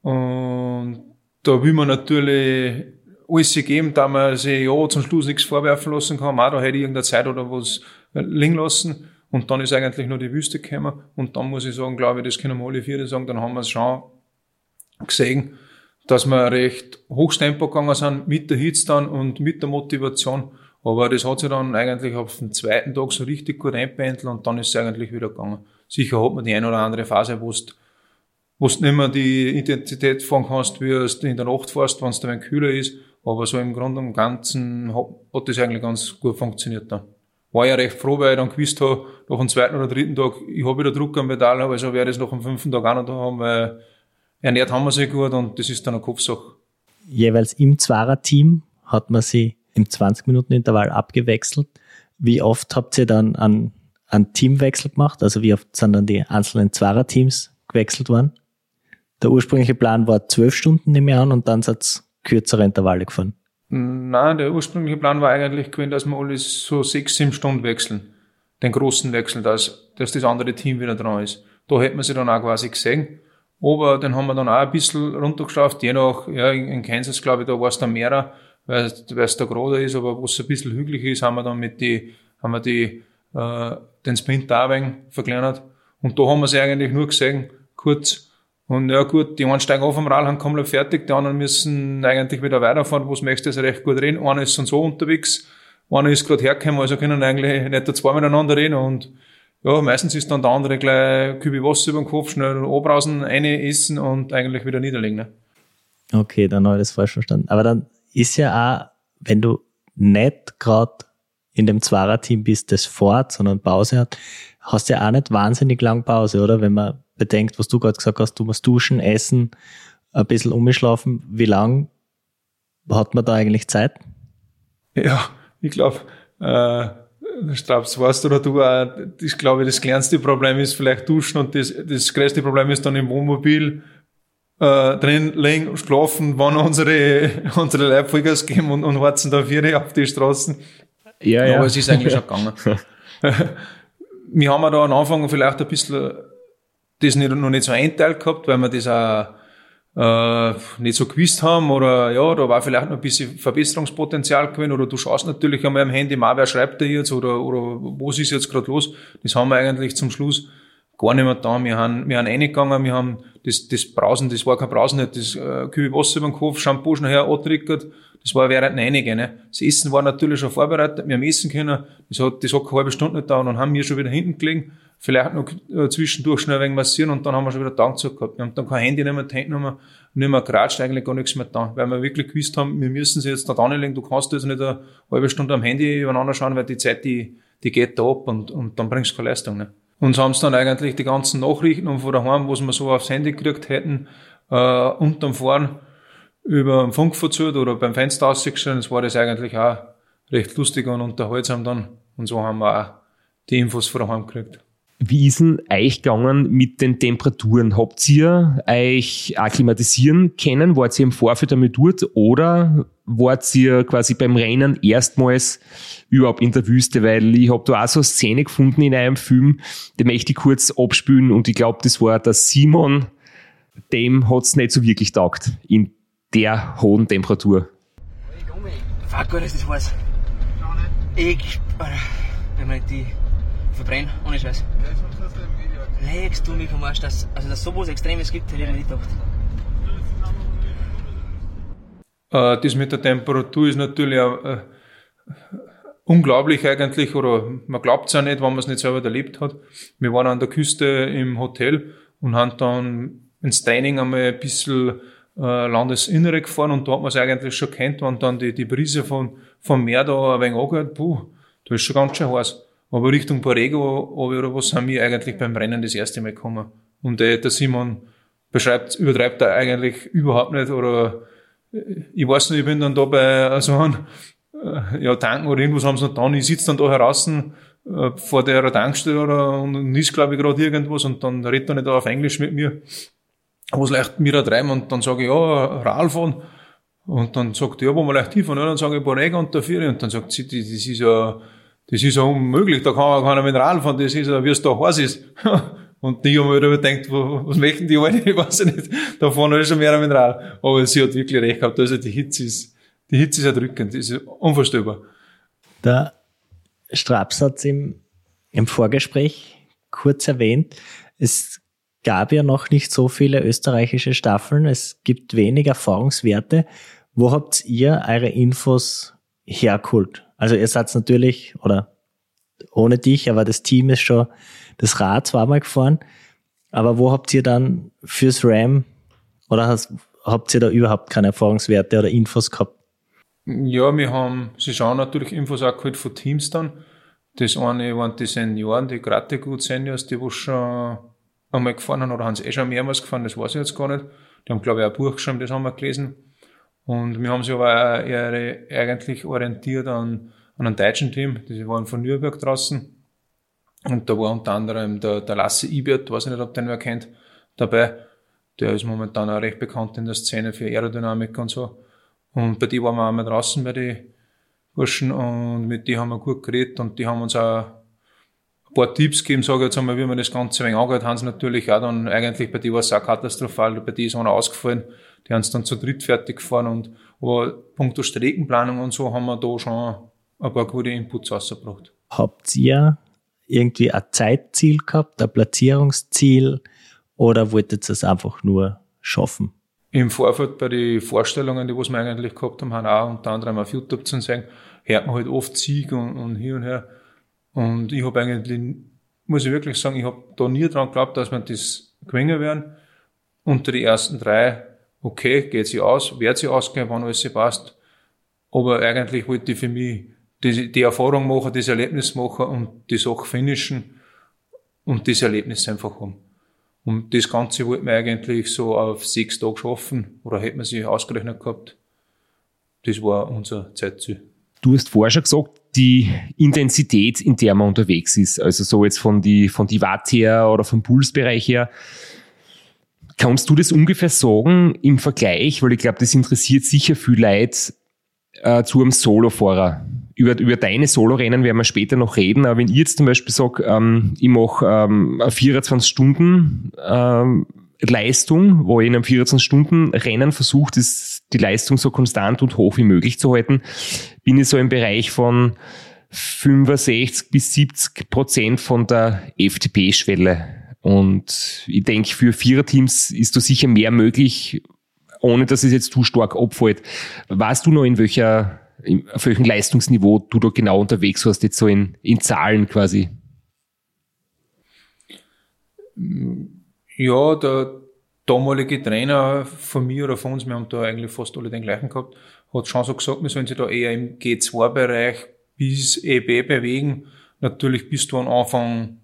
und da will man natürlich alles geben, da man sich ja zum Schluss nichts vorwerfen lassen kann. Auch da hätte ich irgendeine Zeit oder was liegen lassen. Und dann ist eigentlich nur die Wüste gekommen. Und dann muss ich sagen, glaube ich, das können wir alle vier sagen, dann haben wir es schon gesehen, dass wir recht hochs Tempo gegangen sind, mit der Hitze dann und mit der Motivation. Aber das hat sich dann eigentlich auf den zweiten Tag so richtig gut einpendelt und dann ist es eigentlich wieder gegangen. Sicher hat man die eine oder andere Phase, wo du, nicht mehr die Intensität fahren kannst, wie du in der Nacht fährst, wenn es dann kühler ist. Aber so im Grunde und Ganzen hat, hat das eigentlich ganz gut funktioniert dann. War ja recht froh, weil ich dann gewusst habe, nach dem zweiten oder dritten Tag, ich habe wieder Druck am Pedal, also werde ich es nach dem fünften Tag auch noch da haben, weil ernährt haben wir sich gut und das ist dann eine Kopfsache. Jeweils im Zwarer-Team hat man sie im 20-Minuten-Intervall abgewechselt. Wie oft habt ihr dann einen, einen Teamwechsel gemacht? Also wie oft sind dann die einzelnen Zwarer-Teams gewechselt worden? Der ursprüngliche Plan war zwölf Stunden nehme ich an und dann seid ihr kürzere Intervalle gefahren. Nein, der ursprüngliche Plan war eigentlich gewesen, dass wir alles so sechs, sieben Stunden wechseln. Den großen Wechsel, dass, dass das andere Team wieder dran ist. Da hätten wir sie dann auch quasi gesehen. Aber den haben wir dann auch ein bisschen runtergeschafft, je nach, ja, in Kansas, glaube ich, da war es dann mehrer weil es da gerade ist, aber wo es ein bisschen hügelig ist, haben wir dann mit die, haben wir die, äh, den Sprint da ein verkleinert. Und da haben wir sie eigentlich nur gesehen, kurz. Und ja gut, die einen steigen auf am Rad, haben komplett fertig, die anderen müssen eigentlich wieder weiterfahren, wo es möchtest, recht gut reden. Einer ist dann so unterwegs, einer ist gerade hergekommen, also können eigentlich nicht da zwei miteinander reden und ja, meistens ist dann der andere gleich Kübel Wasser über den Kopf, schnell abbrausen, eine essen und eigentlich wieder niederlegen. Ne? Okay, dann habe ich das falsch verstanden. Aber dann ist ja auch, wenn du nicht gerade in dem Zwarer-Team bist, das fort, sondern Pause hat, hast du ja auch nicht wahnsinnig lang Pause, oder? Wenn man bedenkt, was du gerade gesagt hast, du musst duschen, essen, ein bisschen umschlafen. Wie lang hat man da eigentlich Zeit? Ja, ich glaube, äh, Straps, weißt du oder du, äh, ich glaube, das kleinste Problem ist vielleicht duschen und das, das größte Problem ist dann im Wohnmobil äh, drin liegen, schlafen, wann unsere, unsere Leibfolgers geben und, und warten da vier auf die Straßen. Ja, ja. Aber es ist eigentlich schon gegangen. wir haben ja da am Anfang vielleicht ein bisschen das nicht, noch nicht so einteilt gehabt, weil wir das auch äh, nicht so gewusst haben oder ja, da war vielleicht noch ein bisschen Verbesserungspotenzial gewesen oder du schaust natürlich einmal am Handy mal, wer schreibt da jetzt oder, oder was ist jetzt gerade los. Das haben wir eigentlich zum Schluss gar nicht mehr da. Wir haben, wir haben reingegangen, wir haben das, das Brausen, das war kein Brausen, nicht, das äh, Kübel Wasser über den Kopf, Shampoo schnell angetriggert, das war während einige. Ne? Das Essen war natürlich schon vorbereitet, wir haben essen können, das hat, das hat keine halbe Stunde gedauert und haben wir schon wieder hinten gelegen, vielleicht noch äh, zwischendurch schnell wenig massieren und dann haben wir schon wieder Tag gehabt. Wir haben dann kein Handy nicht mehr, Handynummer nicht mehr geratscht, eigentlich gar nichts mehr da, weil wir wirklich gewusst haben, wir müssen sie jetzt da anlegen, du kannst jetzt nicht eine halbe Stunde am Handy übereinander schauen, weil die Zeit, die, die geht da ab und, und dann bringst du keine Leistung. Ne? Und so haben sie dann eigentlich die ganzen Nachrichten und von daheim, was wir so aufs Handy gekriegt hätten, äh, unterm Fahren über den Funk verzählt oder beim Fenster ausgestellt, das war das eigentlich auch recht lustig und unterhaltsam dann. Und so haben wir auch die Infos von daheim gekriegt. Wie ist denn euch gegangen mit den Temperaturen? Habt ihr euch akklimatisieren können? Wart ihr im Vorfeld damit dort oder wart ihr quasi beim Rennen erstmals überhaupt in der Wüste? Weil ich habe da auch so eine Szene gefunden in einem Film, den möchte ich kurz abspülen und ich glaube, das war der Simon, dem hat's nicht so wirklich taugt in der hohen Temperatur. Fuck, gut, ist das heiß. Ich, wenn man die verbrennen, ohne Scheiß. Legst du mich vom Arsch, dass, also dass sowas Extremes gibt, hätte ich nicht gedacht. Äh, das mit der Temperatur ist natürlich äh, unglaublich eigentlich, oder man glaubt es ja nicht, wenn man es nicht selber erlebt hat. Wir waren an der Küste im Hotel und haben dann ins Training einmal ein bisschen äh, Landesinnere gefahren und da hat man es eigentlich schon kennt, wenn dann die, die Brise von, vom Meer da ein wenig angehört, puh, da ist schon ganz schön heiß. Aber Richtung Borrego oder was sind wir eigentlich beim Rennen das erste Mal gekommen. Und der, der Simon beschreibt, übertreibt er eigentlich überhaupt nicht oder ich weiß nicht, ich bin dann da bei so einem äh, ja, Tanken oder irgendwas haben sie noch getan. Ich sitze dann da heraus äh, vor der Tankstelle oder, und ist, glaube ich, gerade irgendwas und dann redet er nicht auf Englisch mit mir. Was leicht mir da treiben und dann sage ich, ja, Ralf und, und dann sagt er, ja, wo wir leicht hinfahren, ja, dann sage ich Borrega und der Vieri und dann sagt sie, das ist ja, das ist ja unmöglich, da kann keiner Rad fahren, das ist ja, wie es da heiß ist. Und die haben halt gedacht, was möchten die alle? Ich weiß nicht. Da fahren halt schon mehr mit Rad. Aber sie hat wirklich recht gehabt. Also die Hitze ist, die Hitze ist erdrückend. Das ist unvorstellbar. Der Straps hat es im, im Vorgespräch kurz erwähnt. Es gab ja noch nicht so viele österreichische Staffeln. Es gibt wenig Erfahrungswerte. Wo habt ihr eure Infos hergeholt? Also ihr seid natürlich, oder ohne dich, aber das Team ist schon das Rad zweimal gefahren. Aber wo habt ihr dann fürs RAM oder hast, habt ihr da überhaupt keine Erfahrungswerte oder Infos gehabt? Ja, wir haben, sie schauen natürlich Infos auch geholt von Teams dann. Das eine waren die Senioren, die gerade gut Seniors, die wo schon einmal gefahren haben oder haben sie eh schon mehrmals gefahren, das weiß ich jetzt gar nicht. Die haben, glaube ich, ein Buch geschrieben, das haben wir gelesen. Und wir haben sich aber eher eigentlich orientiert an, an einem deutschen Team. Die waren von Nürnberg draußen. Und da war unter anderem der, der Lasse Ibert, weiß ich nicht, ob den wer kennt, dabei. Der ist momentan auch recht bekannt in der Szene für Aerodynamik und so. Und bei die waren wir auch mal draußen bei den Burschen und mit die haben wir gut geredet und die haben uns auch ein paar Tipps gegeben, sage ich jetzt einmal, wie man das Ganze ein wenig angehört, haben sie natürlich auch dann, eigentlich bei die war es auch katastrophal, bei die ist einer ausgefallen, die haben es dann zu dritt fertig gefahren und, aber punkto Streckenplanung und so haben wir da schon ein paar gute Inputs rausgebracht. Habt ihr irgendwie ein Zeitziel gehabt, ein Platzierungsziel oder wolltet ihr es einfach nur schaffen? Im Vorfeld bei den Vorstellungen, die was wir eigentlich gehabt haben, haben auch unter anderem auf YouTube zu sehen, hört man halt oft Sieg und, und hier und her. Und ich habe eigentlich, muss ich wirklich sagen, ich habe da nie dran geglaubt, dass wir das gewinnen werden. Unter die ersten drei, okay, geht sie aus, wird sie ausgehen, wann alles passt. Aber eigentlich wollte ich für mich die, die Erfahrung machen, das Erlebnis machen und die Sache finishen und das Erlebnis einfach haben. Und das Ganze wollte man eigentlich so auf sechs Tage schaffen oder hätte man sich ausgerechnet gehabt. Das war unser Zeitziel. Du hast vorher schon gesagt, die Intensität, in der man unterwegs ist, also so jetzt von die, von die Watt her oder vom Pulsbereich her, kannst du das ungefähr sagen im Vergleich, weil ich glaube, das interessiert sicher viel Leute äh, zu einem Solofahrer. Über, über deine Solo-Rennen werden wir später noch reden, aber wenn ich jetzt zum Beispiel sage, ähm, ich mache ähm, 24 Stunden ähm, Leistung, wo ich in einem 24-Stunden-Rennen versucht, die Leistung so konstant und hoch wie möglich zu halten, bin ich so im Bereich von 65 bis 70 Prozent von der FTP-Schwelle. Und ich denke, für Viererteams ist da sicher mehr möglich, ohne dass es jetzt zu stark abfällt. Weißt du noch, in welcher, auf welchem Leistungsniveau du da genau unterwegs warst, jetzt so in, in Zahlen quasi? Ja, der damalige Trainer von mir oder von uns, wir haben da eigentlich fast alle den gleichen gehabt, hat schon so gesagt, wir sollen sich da eher im G2-Bereich bis EB bewegen. Natürlich bist du am Anfang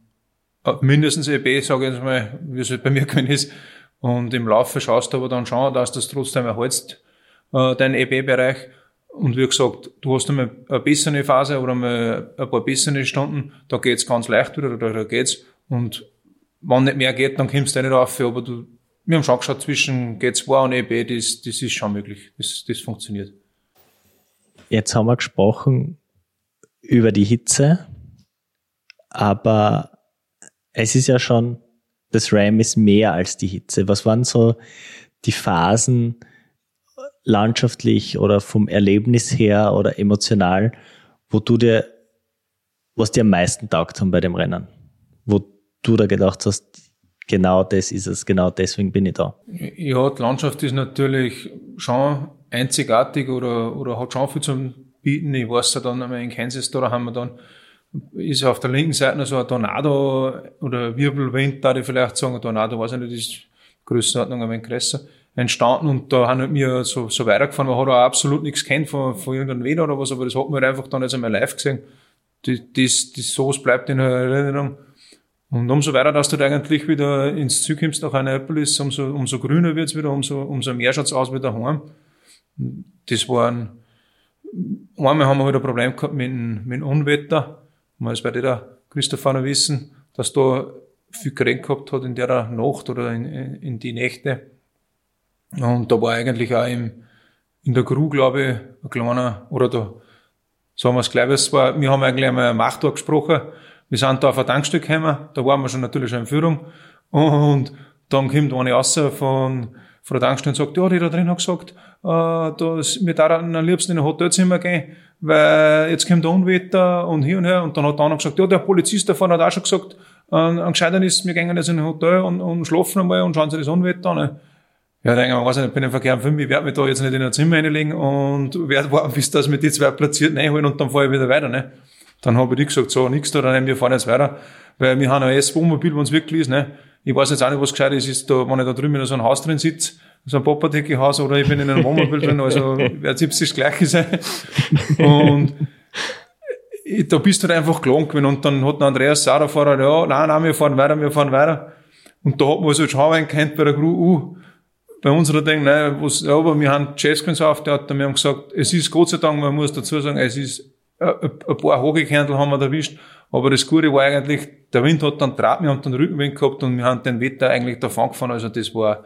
mindestens EB, sage ich jetzt mal, wie es halt bei mir gewesen ist, und im Laufe schaust du aber dann schon, dass du das trotzdem erhältst, äh, deinen EB-Bereich. Und wie gesagt, du hast einmal eine bessere Phase oder mal ein paar bessere Stunden, da geht's ganz leicht wieder, oder da geht's. Und wenn nicht mehr geht, dann kommst du nicht rauf, aber du, wir haben schon geschaut, zwischen G2 und EB, das, das ist schon möglich. Das, das funktioniert. Jetzt haben wir gesprochen über die Hitze, aber es ist ja schon das RAM ist mehr als die Hitze. Was waren so die Phasen landschaftlich oder vom Erlebnis her oder emotional, wo du dir, was dir am meisten taugt haben bei dem Rennen? Wo du da gedacht hast, genau das ist es, genau deswegen bin ich da. Ja, die Landschaft ist natürlich schon einzigartig oder, oder hat schon viel zum Bieten. Ich weiß ja dann einmal in Kansas, da haben wir dann ist auf der linken Seite noch so ein Tornado oder Wirbelwind, da ich vielleicht sagen, ein Tornado, weiß ich nicht, ist Größenordnung ein wenig größer, entstanden und da haben wir so, so weitergefahren, man hat auch absolut nichts kennt von, von irgendeinem Wetter oder was, aber das hat man halt einfach dann jetzt einmal live gesehen. Das, das, das sowas bleibt in Erinnerung. Und umso weiter, dass du da eigentlich wieder ins Ziel kommst nach Annapolis, umso, umso grüner wird's wieder, umso, umso mehr schaut's aus wie daheim. Das waren, einmal haben wir halt ein Problem gehabt mit, mit dem Unwetter man es bei der Christopher noch wissen, dass da viel geregnet gehabt hat in der Nacht oder in, in die Nächte. Und da war eigentlich auch im, in der Crew, glaube ich, ein kleiner, oder da, sagen wir es gleich, es war, wir haben eigentlich einmal am Machttag gesprochen. Wir sind da auf ein Tankstück gekommen, da waren wir schon natürlich schon in Führung. Und dann kommt eine raus von, Tankstelle und sagt, ja, die da drin hat gesagt, äh, dass wir da am liebsten in ein Hotelzimmer gehen weil jetzt kommt der Unwetter und hier und her. Und dann hat der andere gesagt, ja, der Polizist da vorne hat auch schon gesagt, äh, am gescheitern ist, wir gehen jetzt in ein Hotel und, und schlafen einmal und schauen sich das Unwetter an. Ja, da denke ich, weiß nicht, ich bin im Verkehr am Film, ich werde mich da jetzt nicht in ein Zimmer reinlegen und werde warten, bis das mit die zwei platziert reinholen und dann fahre ich wieder weiter, ne. Dann habe ich gesagt, so, nix da, dann wir fahren jetzt weiter, weil wir haben ein S-Wohnmobil, wenn es wirklich ist, ne. Ich weiß jetzt auch nicht, was gescheit ist, ist da, wenn ich da drüben in so einem Haus drin sitze, so ein Popadecke-Haus oder ich bin in einem Wohnmobil drin, also wird es das Gleiche sein. Und da bist du halt einfach gelangt gewesen. Und dann hat der Andreas Sauerfahrer, ja, nein, nein, wir fahren weiter, wir fahren weiter. Und da hat man so schon kennt bei der Crew, uh, bei unserer Ding, nein, was, ja, aber wir haben Jazzkins auf, der hat, wir haben gesagt, es ist Gott sei Dank, man muss dazu sagen, es ist, ein paar Hogekerntel haben wir erwischt, aber das Gute war eigentlich, der Wind hat dann Draht, wir haben dann Rückenwind gehabt und wir haben den Wetter eigentlich davon gefahren, also das war,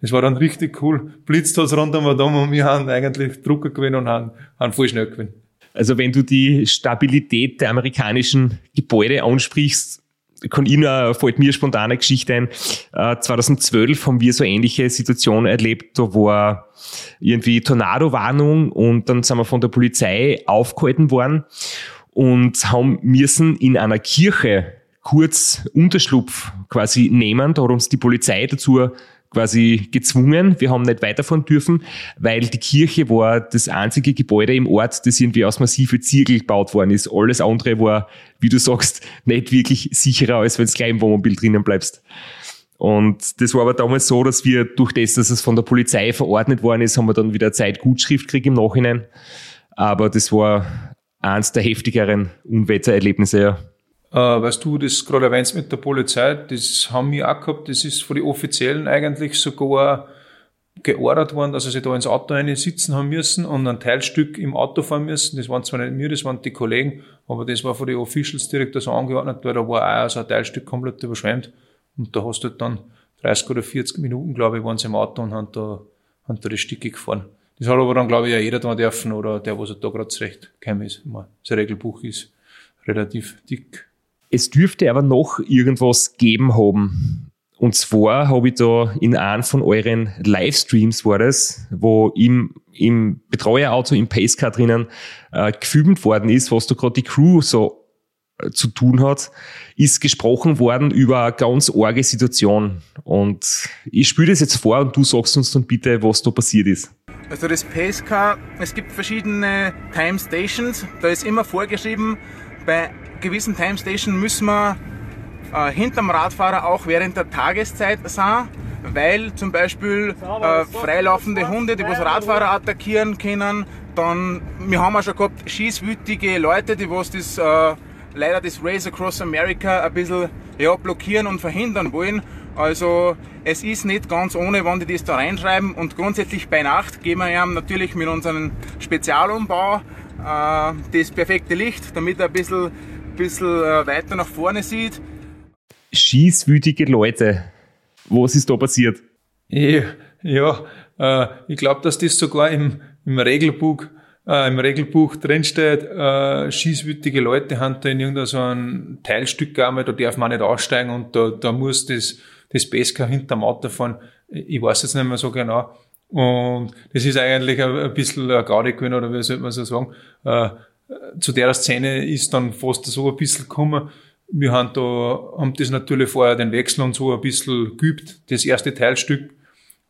das war dann richtig cool. Blitzt hat's rund um und wir haben eigentlich Drucker gewinnen und haben, haben voll schnell gewinnen. Also wenn du die Stabilität der amerikanischen Gebäude ansprichst, kann ich nur, fällt mir spontan eine Geschichte ein. 2012 äh, haben wir so ähnliche Situationen erlebt, da war irgendwie Tornado-Warnung und dann sind wir von der Polizei aufgehalten worden und haben müssen in einer Kirche kurz Unterschlupf quasi nehmen. Da hat uns die Polizei dazu quasi gezwungen. Wir haben nicht weiterfahren dürfen, weil die Kirche war das einzige Gebäude im Ort, das irgendwie aus massive Ziegel gebaut worden ist. Alles andere war, wie du sagst, nicht wirklich sicherer, als wenn du gleich im Wohnmobil drinnen bleibst. Und das war aber damals so, dass wir durch das, dass es von der Polizei verordnet worden ist, haben wir dann wieder Zeit Gutschrift gekriegt im Nachhinein. Aber das war eins der heftigeren Unwettererlebnisse, ja. Äh, weißt du, das gerade erwähnst mit der Polizei, das haben wir auch gehabt, das ist von den Offiziellen eigentlich sogar geordert worden, dass sie da ins Auto rein sitzen haben müssen und ein Teilstück im Auto fahren müssen. Das waren zwar nicht wir, das waren die Kollegen, aber das war von den Officials direkt so angeordnet, weil da war auch so ein Teilstück komplett überschwemmt. Und da hast du dann 30 oder 40 Minuten, glaube ich, waren sie im Auto und haben da, haben da die Stücke gefahren. Das hat aber dann, glaube ich, ja jeder da dürfen oder der, was da gerade zurecht gekommen ist. Das Regelbuch ist relativ dick. Es dürfte aber noch irgendwas geben haben. Und zwar habe ich da in einem von euren Livestreams war das, wo im, im Betreuerauto, im Pacecar drinnen äh, gefilmt worden ist, was da gerade die Crew so äh, zu tun hat, ist gesprochen worden über eine ganz arge Situation. Und ich spiele das jetzt vor und du sagst uns dann bitte, was da passiert ist. Also das Pacecar, es gibt verschiedene Time Stations, da ist immer vorgeschrieben, bei gewissen Time Station müssen wir äh, hinterm Radfahrer auch während der Tageszeit sein, weil zum Beispiel äh, freilaufende Hunde, die was Radfahrer attackieren können, dann, wir haben auch schon gehabt, schießwütige Leute, die was das, äh, leider das Race Across America ein bisschen ja, blockieren und verhindern wollen. Also es ist nicht ganz ohne, wenn die das da reinschreiben und grundsätzlich bei Nacht gehen wir ja natürlich mit unserem Spezialumbau äh, das perfekte Licht, damit er ein bisschen bisschen äh, weiter nach vorne sieht. Schießwütige Leute. Was ist da passiert? Ja, ja äh, ich glaube, dass das sogar im, im Regelbuch äh, im Regelbuch drinsteht, äh, schießwütige Leute haben da in irgendeinem so ein Teilstück einmal, da darf man nicht aussteigen und da, da muss das, das Basecar hinterm Auto fahren. Ich weiß jetzt nicht mehr so genau. Und das ist eigentlich ein, ein bisschen ein Gaudi gewesen, oder wie sollte man so sagen. Äh, zu der Szene ist dann fast so ein bisschen gekommen. Wir haben da, haben das natürlich vorher den Wechsel und so ein bisschen geübt, das erste Teilstück.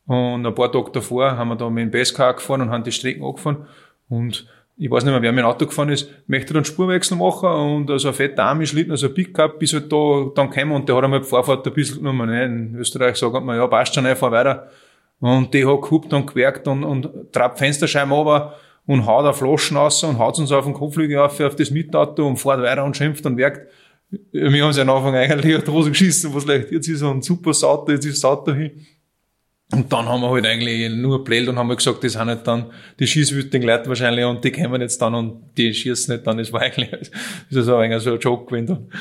Und ein paar Tage davor haben wir da mit dem Basscar gefahren und haben die Strecken angefahren. Und ich weiß nicht mehr, wer mit dem Auto gefahren ist, möchte dann Spurwechsel machen und also ein fetter Arm schlitten, also ein Pickup, bis halt da dann gekommen und der hat einmal die Vorfahrt ein bisschen genommen. Ne? In Österreich sagt man, ja, passt schon, ich fahr weiter. Und die hat gehupt und gewerkt und, und trappt Fensterscheiben runter und haut eine Flaschen raus und haut uns auf den Kopflügel auf, auf das Mitauto und fährt weiter und schimpft und werkt. Wir haben sich am Anfang eigentlich auf die Hose geschissen, was leicht, jetzt ist so ein super Auto, jetzt ist das Auto hin. Und dann haben wir halt eigentlich nur blöd und haben gesagt, das sind halt dann die schießwütigen Leute wahrscheinlich und die kommen jetzt dann und die schießen nicht dann. Das war eigentlich, das ist so ein, so ein Joke gewesen.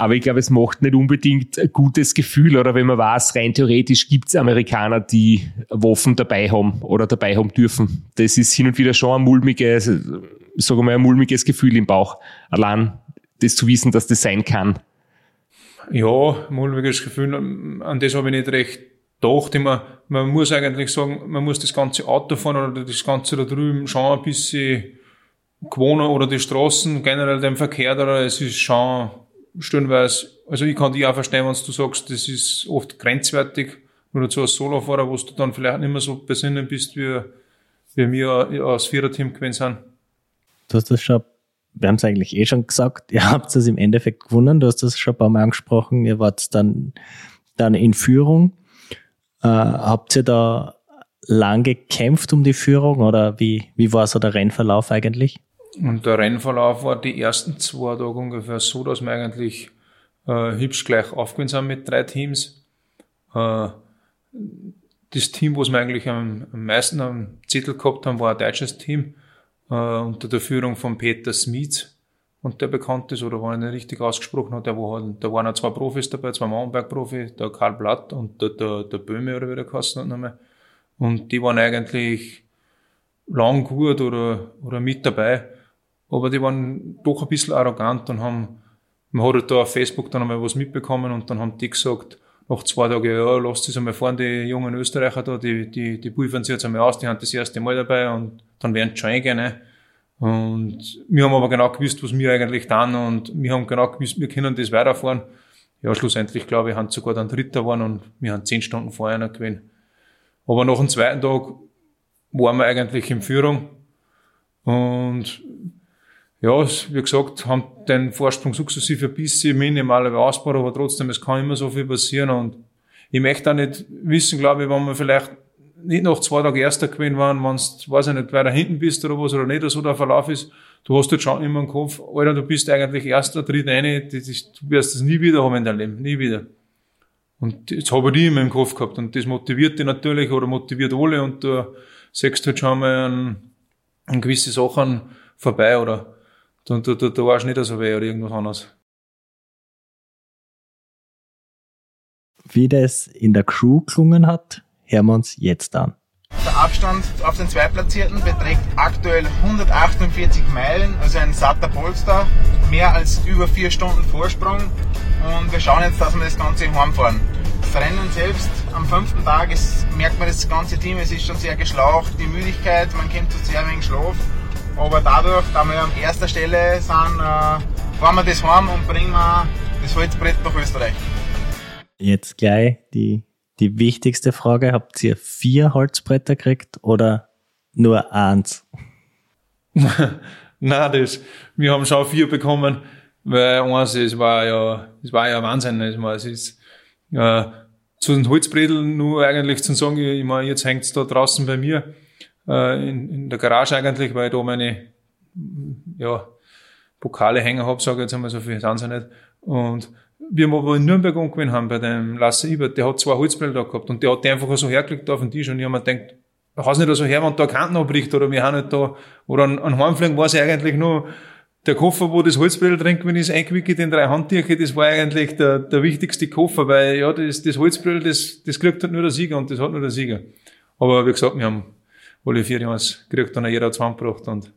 Aber ich glaube, es macht nicht unbedingt ein gutes Gefühl, oder wenn man weiß, rein theoretisch gibt es Amerikaner, die Waffen dabei haben oder dabei haben dürfen. Das ist hin und wieder schon ein mulmiges, sagen wir ein mulmiges Gefühl im Bauch. Allein das zu wissen, dass das sein kann. Ja, mulmiges Gefühl, an das habe ich nicht recht gedacht. Immer, man muss eigentlich sagen, man muss das ganze Auto fahren oder das ganze da drüben schon ein bisschen gewohnen oder die Straßen, generell den Verkehr da, es ist schon stellenweise, also ich kann dich auch verstehen, wenn du sagst, das ist oft grenzwertig, nur dazu als Solofahrer, wo du dann vielleicht nicht mehr so besinnen bist, wie, wie wir als Viererteam gewesen sind. Du hast das schon, wir haben es eigentlich eh schon gesagt, ihr habt es im Endeffekt gewonnen, du hast das schon ein paar Mal angesprochen, ihr wart dann, dann in Führung. Äh, habt ihr da lang gekämpft um die Führung oder wie, wie war so der Rennverlauf eigentlich? Und der Rennverlauf war die ersten zwei Tage ungefähr so, dass wir eigentlich äh, hübsch gleich aufgewinnen sind mit drei Teams. Äh, das Team, was wir eigentlich am, am meisten am Zettel gehabt haben, war ein deutsches Team äh, unter der Führung von Peter Smith. Und der bekannt ist, oder wenn ich nicht richtig ausgesprochen habe, der war halt, da waren auch zwei Profis dabei, zwei Mountainbike-Profi, der Karl Blatt und der, der, der Böhme, oder wie der geheißen hat nochmal. Und die waren eigentlich lang gut oder, oder mit dabei aber die waren doch ein bisschen arrogant und haben, man hat halt da auf Facebook dann einmal was mitbekommen und dann haben die gesagt, nach zwei Tagen, ja, lasst es einmal fahren, die jungen Österreicher da, die, die, die pulvern sich jetzt einmal aus, die haben das erste Mal dabei und dann werden sie schon eingehen. Ne? Und wir haben aber genau gewusst, was wir eigentlich tun und wir haben genau gewusst, wir können das weiterfahren. Ja, schlussendlich, glaube ich, haben sogar dann Dritter geworden und wir haben zehn Stunden vorher noch gewesen. Aber nach dem zweiten Tag waren wir eigentlich in Führung. Und ja, wie gesagt, haben den Vorsprung sukzessive ein bisschen minimal ausgebaut, aber trotzdem, es kann immer so viel passieren. Und ich möchte auch nicht wissen, glaube ich, wenn wir vielleicht nicht nach zwei Tagen Erster gewesen waren, wenn du, weiß ich nicht, weiter hinten bist oder was, oder nicht, oder so der Verlauf ist, du hast jetzt schon immer im Kopf, Alter, du bist eigentlich Erster, tritt eine, du wirst das nie wieder haben in deinem Leben, nie wieder. Und das habe ich die immer im Kopf gehabt und das motiviert dich natürlich oder motiviert alle und du sagst halt schon mal an, an gewisse Sachen vorbei oder du, du, du, du warst nicht so weh oder irgendwas anderes. Wie das in der Crew gelungen hat, hören wir uns jetzt an. Der Abstand auf den Zweitplatzierten beträgt aktuell 148 Meilen, also ein satter Polster, mehr als über vier Stunden Vorsprung und wir schauen jetzt, dass wir das Ganze heimfahren. Das Rennen selbst am fünften Tag ist, merkt man das ganze Team, es ist schon sehr geschlaucht, die Müdigkeit, man kommt zu sehr wenig Schlaf, aber dadurch, da wir an erster Stelle sind, äh, fahren wir das heim und bringen wir das Holzbrett nach Österreich. Jetzt gleich die die wichtigste Frage, habt ihr vier Holzbretter gekriegt oder nur eins? Nein, das, wir haben schon vier bekommen, weil eins, es war ja, es war ja Wahnsinn. Es ist, äh, zu den Holzbredeln nur eigentlich zu sagen, ich meine, jetzt hängt's da draußen bei mir, äh, in, in der Garage eigentlich, weil ich da meine, ja, Pokale hängen habe, sage ich jetzt einmal, so viel sind sie nicht. Und wir aber in Nürnberg angewinnen haben bei dem Lasse Ibert, der hat zwei Holzbälle da gehabt und der hat die einfach so hergelegt auf den Tisch und ich habe mir gedacht, hast nicht so her, wenn da Kanten abbricht oder wir haben nicht da, oder an, an Heimfliegen war es eigentlich nur der Koffer, wo das Holzbrettel drin gewesen ist, eingewickelt in drei Handtücher, das war eigentlich der, der wichtigste Koffer, weil ja, das, das Holzbrettel, das, das kriegt halt nur der Sieger und das hat nur der Sieger. Aber wie gesagt, wir haben alle vier Jahre gekriegt, dann jeder zusammengebracht und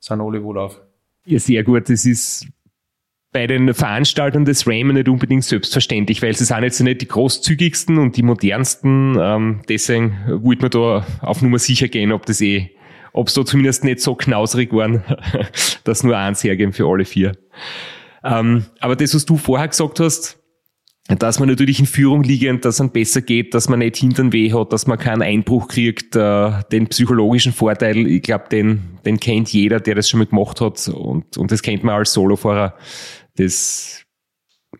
sind alle wohl auf. Ja, sehr gut. Das ist bei den Veranstaltern des Ramen nicht unbedingt selbstverständlich, weil sie sind jetzt nicht die großzügigsten und die modernsten. Ähm, deswegen wollte man da auf Nummer sicher gehen, ob das eh, ob es da zumindest nicht so knausrig waren, dass nur eins hergeben für alle vier. Ähm, aber das, was du vorher gesagt hast, dass man natürlich in Führung liegend, dass es besser geht, dass man nicht hintern weh hat, dass man keinen Einbruch kriegt, äh, den psychologischen Vorteil, ich glaube, den, den kennt jeder, der das schon mal gemacht hat und, und das kennt man als Solofahrer das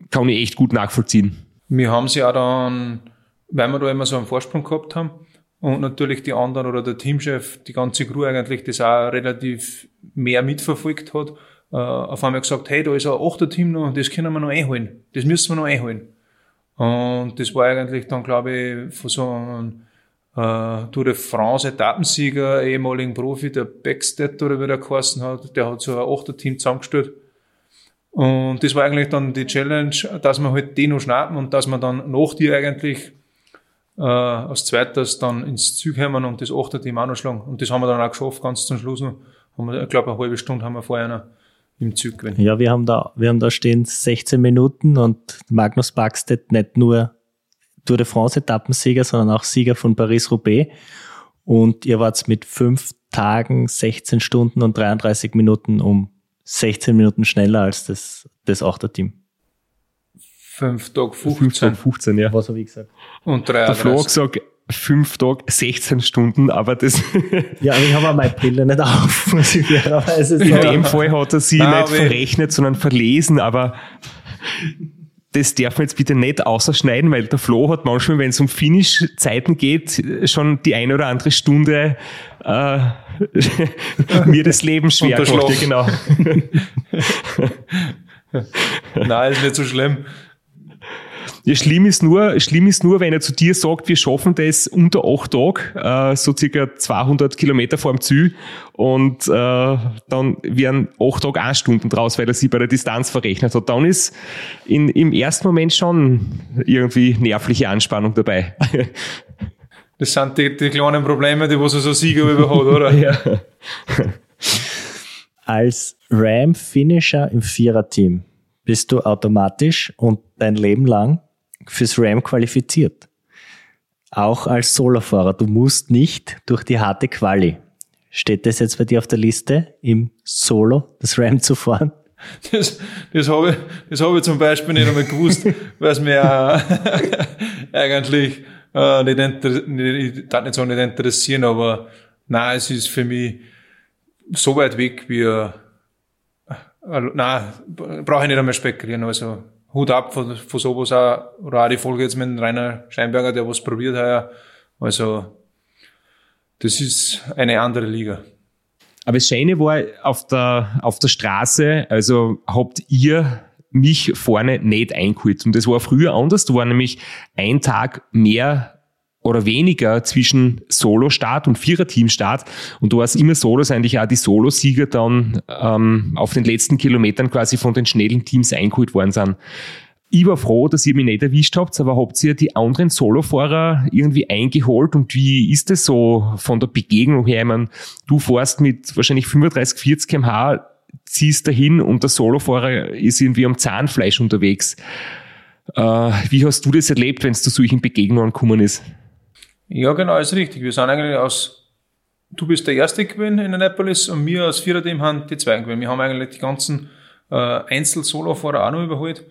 kann ich echt gut nachvollziehen. Wir haben sie auch dann, weil wir da immer so einen Vorsprung gehabt haben und natürlich die anderen oder der Teamchef, die ganze Crew eigentlich das auch relativ mehr mitverfolgt hat, äh, auf einmal gesagt, hey, da ist ein achter Team noch, das können wir noch einholen, das müssen wir noch einholen. Und das war eigentlich dann, glaube ich, von so einem äh, Tour de France Etappensieger, ehemaligen Profi, der Backstead oder wie der geheißen hat, der hat so ein achter Team zusammengestellt und das war eigentlich dann die Challenge, dass wir halt die noch schnappen und dass wir dann nach dir eigentlich äh, als zweites dann ins Zug kommen und das achte Team auch noch schlagen. Und das haben wir dann auch geschafft, ganz zum Schluss noch. Ich glaube, eine halbe Stunde haben wir vorher noch im Zug gewesen. Ja, wir haben da, wir haben da stehen 16 Minuten und Magnus Baxted nicht nur Tour de France Etappensieger, sondern auch Sieger von Paris-Roubaix. Und ihr wart mit fünf Tagen, 16 Stunden und 33 Minuten um 16 Minuten schneller als das, das Achterteam. 5 Tage 15. 5 Tage 15, ja. Was habe ich gesagt? Und 33. Der Flo hat gesagt, 5 Tage 16 Stunden, aber das. ja, ich habe auch meine Brille nicht auf, muss ich fairerweise sagen. In dem Fall hat er sie Nein, nicht verrechnet, sondern verlesen, aber das darf man jetzt bitte nicht ausschneiden, weil der Flo hat manchmal, wenn es um Finish-Zeiten geht, schon die eine oder andere Stunde äh, mir das Leben schwer gemacht. Ja, genau. Nein, ist nicht so schlimm. Ja, schlimm ist nur, schlimm ist nur, wenn er zu dir sagt, wir schaffen das unter acht Tage, äh, so circa 200 Kilometer vor dem Ziel und äh, dann wären acht Tage ein Stunden draus, weil er sie bei der Distanz verrechnet hat. Dann ist in, im ersten Moment schon irgendwie nervliche Anspannung dabei. Das sind die, die kleinen Probleme, die was so Sieger über hat, oder? ja. Als Ram-Finisher im Viererteam bist du automatisch und dein Leben lang fürs Ram qualifiziert. Auch als Solofahrer. Du musst nicht durch die harte Quali. Steht das jetzt bei dir auf der Liste, im Solo das Ram zu fahren? Das, das habe ich, das hab ich zum Beispiel nicht einmal gewusst, weil es mir eigentlich äh, äh, nicht, inter nicht, ich darf nicht sagen, nicht interessieren, aber nein, es ist für mich so weit weg wie, äh, äh nein, brauche ich nicht einmal spekulieren, also Hut ab von, von sowas auch, oder auch die Folge jetzt mit Rainer Scheinberger, der was probiert hat, also das ist eine andere Liga. Aber das Schöne war auf der, auf der Straße, also habt ihr mich vorne nicht eingeholt. Und das war früher anders. Da war nämlich ein Tag mehr oder weniger zwischen Solo-Start und Vierer-Team-Start. Und du hast immer so, dass eigentlich auch die Solo-Sieger dann ähm, auf den letzten Kilometern quasi von den schnellen Teams eingeholt worden sind. Ich war froh, dass ihr mich nicht erwischt habt, aber habt ihr die anderen Solofahrer irgendwie eingeholt und wie ist es so von der Begegnung her? Ich meine, du fährst mit wahrscheinlich 35, 40 kmh, ziehst dahin und der Solofahrer ist irgendwie am Zahnfleisch unterwegs. Äh, wie hast du das erlebt, wenn es zu solchen Begegnungen gekommen ist? Ja, genau, ist richtig. Wir sind eigentlich aus, du bist der Erste gewesen in Annapolis und wir als Viererteam haben die Zweiten gewesen. Wir haben eigentlich die ganzen äh, Einzel-Solofahrer auch noch überholt.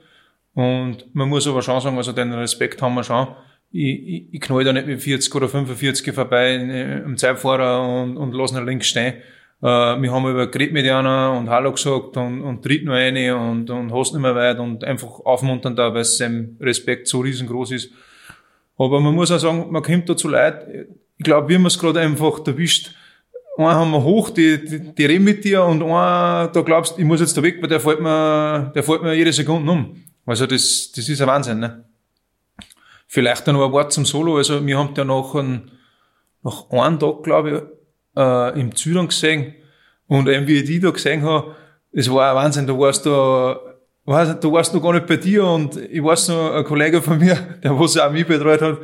Und man muss aber schon sagen, also den Respekt haben wir schon. Ich, ich, ich knall da nicht mit 40 oder 45 vorbei im Zeitfahrer und, und lass ihn links stehen. Äh, wir haben über geredet und Hallo gesagt und, und tritt nur eine und, und hast nicht mehr weit und einfach aufmuntern da, weil sein Respekt so riesengroß ist. Aber man muss auch sagen, man kommt da zu Leid. Ich glaube, wir haben es gerade einfach erwischt. Einen haben wir hoch, die, die, die reden mit dir und einen, da glaubst, ich muss jetzt da weg, weil der fällt mir, der fällt mir jede Sekunde um. Also das, das ist ein Wahnsinn, ne? Vielleicht noch ein Wort zum Solo. Also wir haben da nach, ein, nach einem Tag, glaube ich, äh, im Züdern gesehen. Und eben wie ich die da gesehen habe, es war ein Wahnsinn. Du warst da, du warst noch gar nicht bei dir und ich weiß noch, ein Kollege von mir, der was auch mich betreut hat,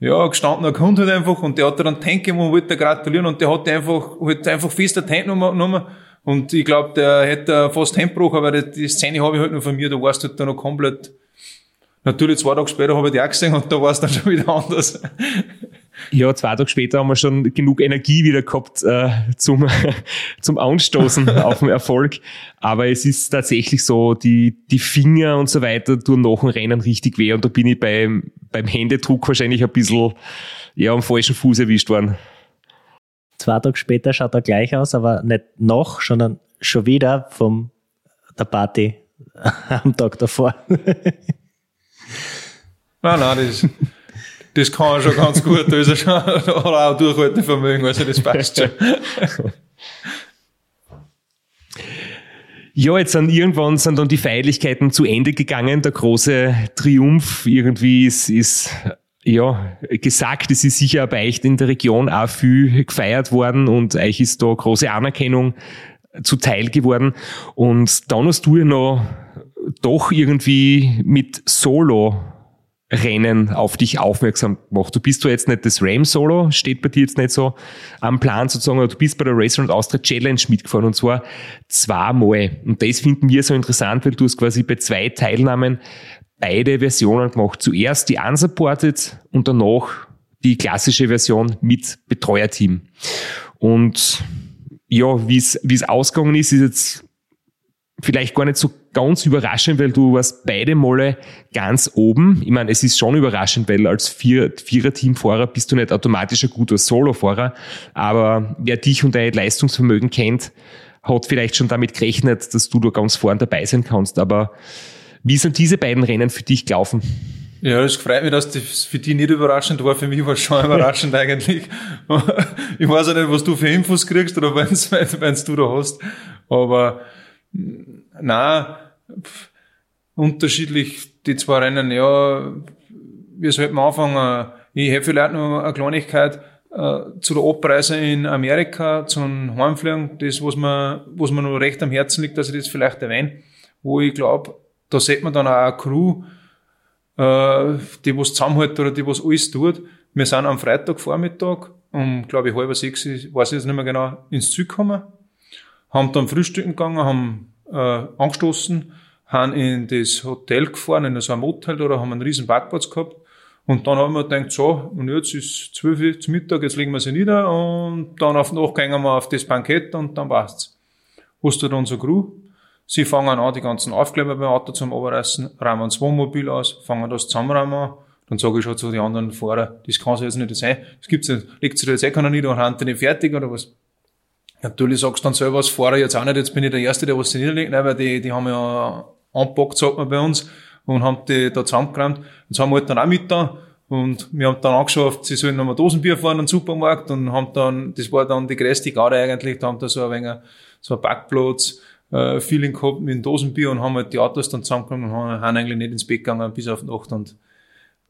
ja, gestandener Kunde halt einfach und der hat dann Tank und wollte gratulieren und der hat einfach, halt einfach fest eine Tanknummer genommen und ich glaube, der hätte fast Handbruch, aber die, die Szene habe ich halt noch von mir, da warst du halt dann noch komplett. Natürlich, zwei Tage später habe ich die auch gesehen und da war es dann schon wieder anders. Ja, zwei Tage später haben wir schon genug Energie wieder gehabt äh, zum, zum Anstoßen auf den Erfolg. Aber es ist tatsächlich so, die, die Finger und so weiter tun nach dem Rennen richtig weh und da bin ich beim, beim Händedruck wahrscheinlich ein bisschen ja, am falschen Fuß erwischt worden. Zwei Tage später schaut er gleich aus, aber nicht noch, sondern schon wieder von der Party am Tag davor. nein, nein, das, das kann er schon ganz gut. Da ist er schon auch Durchhaltevermögen, also das passt schon. Ja, jetzt sind irgendwann sind dann die Feierlichkeiten zu Ende gegangen. Der große Triumph irgendwie ist, ist ja, gesagt, es ist sicher bei euch in der Region auch viel gefeiert worden und euch ist da große Anerkennung zuteil geworden. Und dann hast du ja noch doch irgendwie mit Solo Rennen auf dich aufmerksam gemacht. Du bist du jetzt nicht das Ram Solo, steht bei dir jetzt nicht so am Plan sozusagen, aber du bist bei der Racer und Austria Challenge mitgefahren und zwar zweimal. Und das finden wir so interessant, weil du hast quasi bei zwei Teilnahmen beide Versionen gemacht. Zuerst die unsupported und danach die klassische Version mit Betreuerteam. Und ja, wie es wie es ausgegangen ist, ist jetzt vielleicht gar nicht so ganz überraschend, weil du warst beide Male ganz oben. Ich meine, es ist schon überraschend, weil als Vier Vierer-Teamfahrer bist du nicht automatisch ein guter Solofahrer. Aber wer dich und dein Leistungsvermögen kennt, hat vielleicht schon damit gerechnet, dass du da ganz vorn dabei sein kannst. Aber wie sind diese beiden Rennen für dich gelaufen? Ja, das freut mich, dass das für dich nicht überraschend war. Für mich war es schon überraschend eigentlich. Ich weiß auch nicht, was du für Infos kriegst oder wenn du da hast. Aber na unterschiedlich die zwei Rennen. Ja, wir sollten anfangen. Ich hätte vielleicht noch eine Kleinigkeit äh, zu der Abreise in Amerika, zum Heimfliegen. Das, was mir, was mir noch recht am Herzen liegt, dass ich das vielleicht erwähne. Wo ich glaube, da sieht man dann auch eine Crew, äh, die was zusammenhält oder die was alles tut. Wir sind am Freitagvormittag um, glaube ich, halb sechs, weiß ich jetzt nicht mehr genau, ins Ziel gekommen, haben dann frühstücken gegangen, haben äh, angestoßen, haben in das Hotel gefahren, in so ein Motel, oder haben einen riesen Parkplatz gehabt. Und dann haben wir gedacht, so, und jetzt ist zwölf Uhr zum Mittag, jetzt legen wir sie nieder und dann auf Nacht gehen wir auf das Bankett und dann passt's. Hast du dann so Crew? Sie fangen an, die ganzen Aufkleber beim Auto zum Oberreißen, räumen das Wohnmobil aus, fangen das zusammenräumen dann sage ich schon zu den anderen Fahrern, das kann so jetzt nicht sein. Das gibt's nicht. Legt sich jetzt eh keiner nieder und hat nicht fertig oder was. Natürlich sagst du dann selber als Fahrer jetzt auch nicht, jetzt bin ich der Erste, der was sich niederlegt, nein, weil die, die haben ja anpackt, sagt man bei uns, und haben die da zusammengeräumt. So haben wir halt dann auch mit da. Und wir haben dann angeschafft, sie sollen nochmal Dosenbier fahren in Supermarkt und haben dann, das war dann die größte Garde eigentlich, da haben da so ein wenig, so ein Parkplatz, äh, Feeling gehabt mit dem Dosenbier und haben halt die Autos dann zusammengenommen und haben eigentlich nicht ins Bett gegangen bis auf Nacht und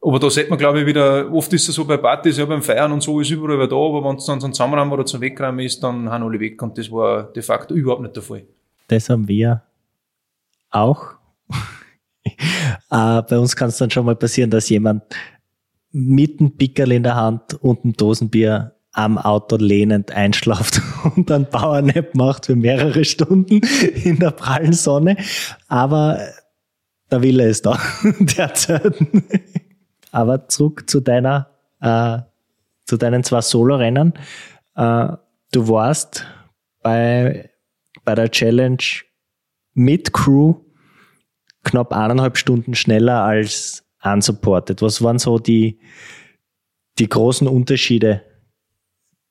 aber da sieht man, glaube ich, wieder, oft ist es so bei Partys, ja beim Feiern und so ist überall wer da, aber wenn es dann so ein Zusammenraum oder zum Wegräumen ist, dann haben alle weg und das war de facto überhaupt nicht der Fall. Das haben wir auch. äh, bei uns kann es dann schon mal passieren, dass jemand mit einem Pickerl in der Hand und einem Dosenbier am Auto lehnend einschlaft und dann Powernap macht für mehrere Stunden in der prallen Sonne. Aber der Wille ist da derzeit. Aber zurück zu deiner, äh, zu deinen zwei Solo-Rennen. Äh, du warst bei, bei der Challenge mit Crew knapp eineinhalb Stunden schneller als unsupported. Was waren so die, die großen Unterschiede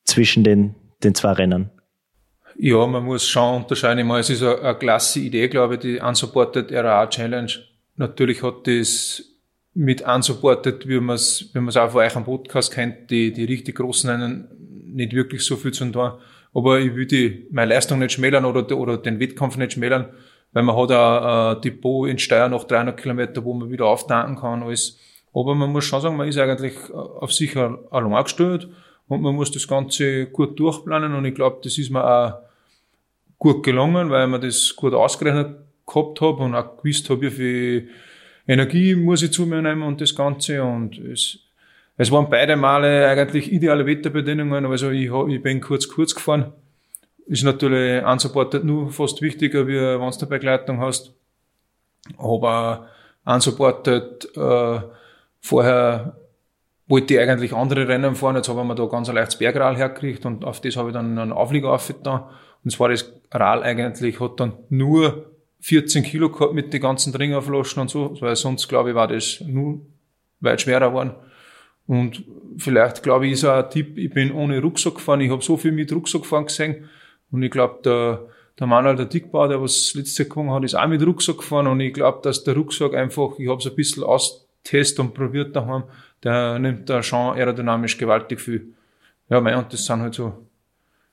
zwischen den, den zwei Rennen? Ja, man muss schon unterscheiden. Ich meine, es ist eine, eine klasse Idee, glaube ich, die Unsupported RA Challenge. Natürlich hat das mit unsupported, wie man es, wie man es auch von euch am Podcast kennt, die, die richtig großen Rennen nicht wirklich so viel zu tun. Aber ich will die, meine Leistung nicht schmälern oder, oder den Wettkampf nicht schmälern, weil man hat ein, ein Depot in Steyr nach 300 Kilometer, wo man wieder auftanken kann, alles. Aber man muss schon sagen, man ist eigentlich auf sich allein gestellt und man muss das Ganze gut durchplanen und ich glaube, das ist mir auch gut gelungen, weil man das gut ausgerechnet gehabt habe und auch gewusst habe, wie viel Energie muss ich zu mir nehmen und das Ganze. Und es, es waren beide Male eigentlich ideale Wetterbedingungen. Also ich, ich bin kurz, kurz gefahren. Ist natürlich unsupported nur fast wichtiger, wie wenn du eine Begleitung hast. Aber unsupported, äh, vorher wollte ich eigentlich andere Rennen fahren. Jetzt haben wir da ganz ein leichtes Bergral hergekriegt und auf das habe ich dann einen Auflieger aufgetan. Und zwar das Rad eigentlich hat dann nur 14 Kilo gehabt mit den ganzen Trinkerflaschen und so, weil sonst, glaube ich, war das nur weit schwerer geworden. Und vielleicht, glaube ich, ist auch ein Tipp, ich bin ohne Rucksack gefahren, ich habe so viel mit Rucksack gefahren gesehen und ich glaube, der, der Manuel, der Dickbau, der was letzte gewonnen hat, ist auch mit Rucksack gefahren und ich glaube, dass der Rucksack einfach, ich habe es ein bisschen austestet und probiert daheim, der nimmt da schon aerodynamisch gewaltig viel. Ja, mein, und das sind halt so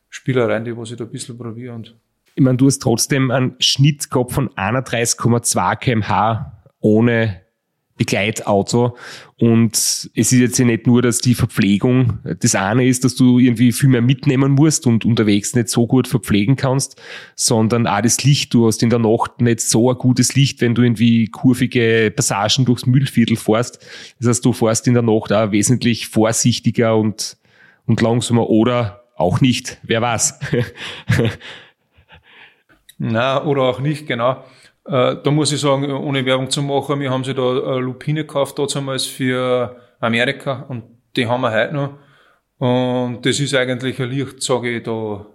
Spielereien, die was ich da ein bisschen probiere und ich meine, du hast trotzdem einen Schnitt gehabt von 31,2 kmh ohne Begleitauto. Und es ist jetzt ja nicht nur, dass die Verpflegung das eine ist, dass du irgendwie viel mehr mitnehmen musst und unterwegs nicht so gut verpflegen kannst, sondern auch das Licht. Du hast in der Nacht nicht so ein gutes Licht, wenn du irgendwie kurvige Passagen durchs Müllviertel fährst. Das heißt, du fährst in der Nacht auch wesentlich vorsichtiger und, und langsamer oder auch nicht. Wer weiß. Na, oder auch nicht, genau. Äh, da muss ich sagen, ohne Werbung zu machen, wir haben sie da eine Lupine gekauft, damals für Amerika und die haben wir heute noch. Und das ist eigentlich ein Licht, sage ich, da,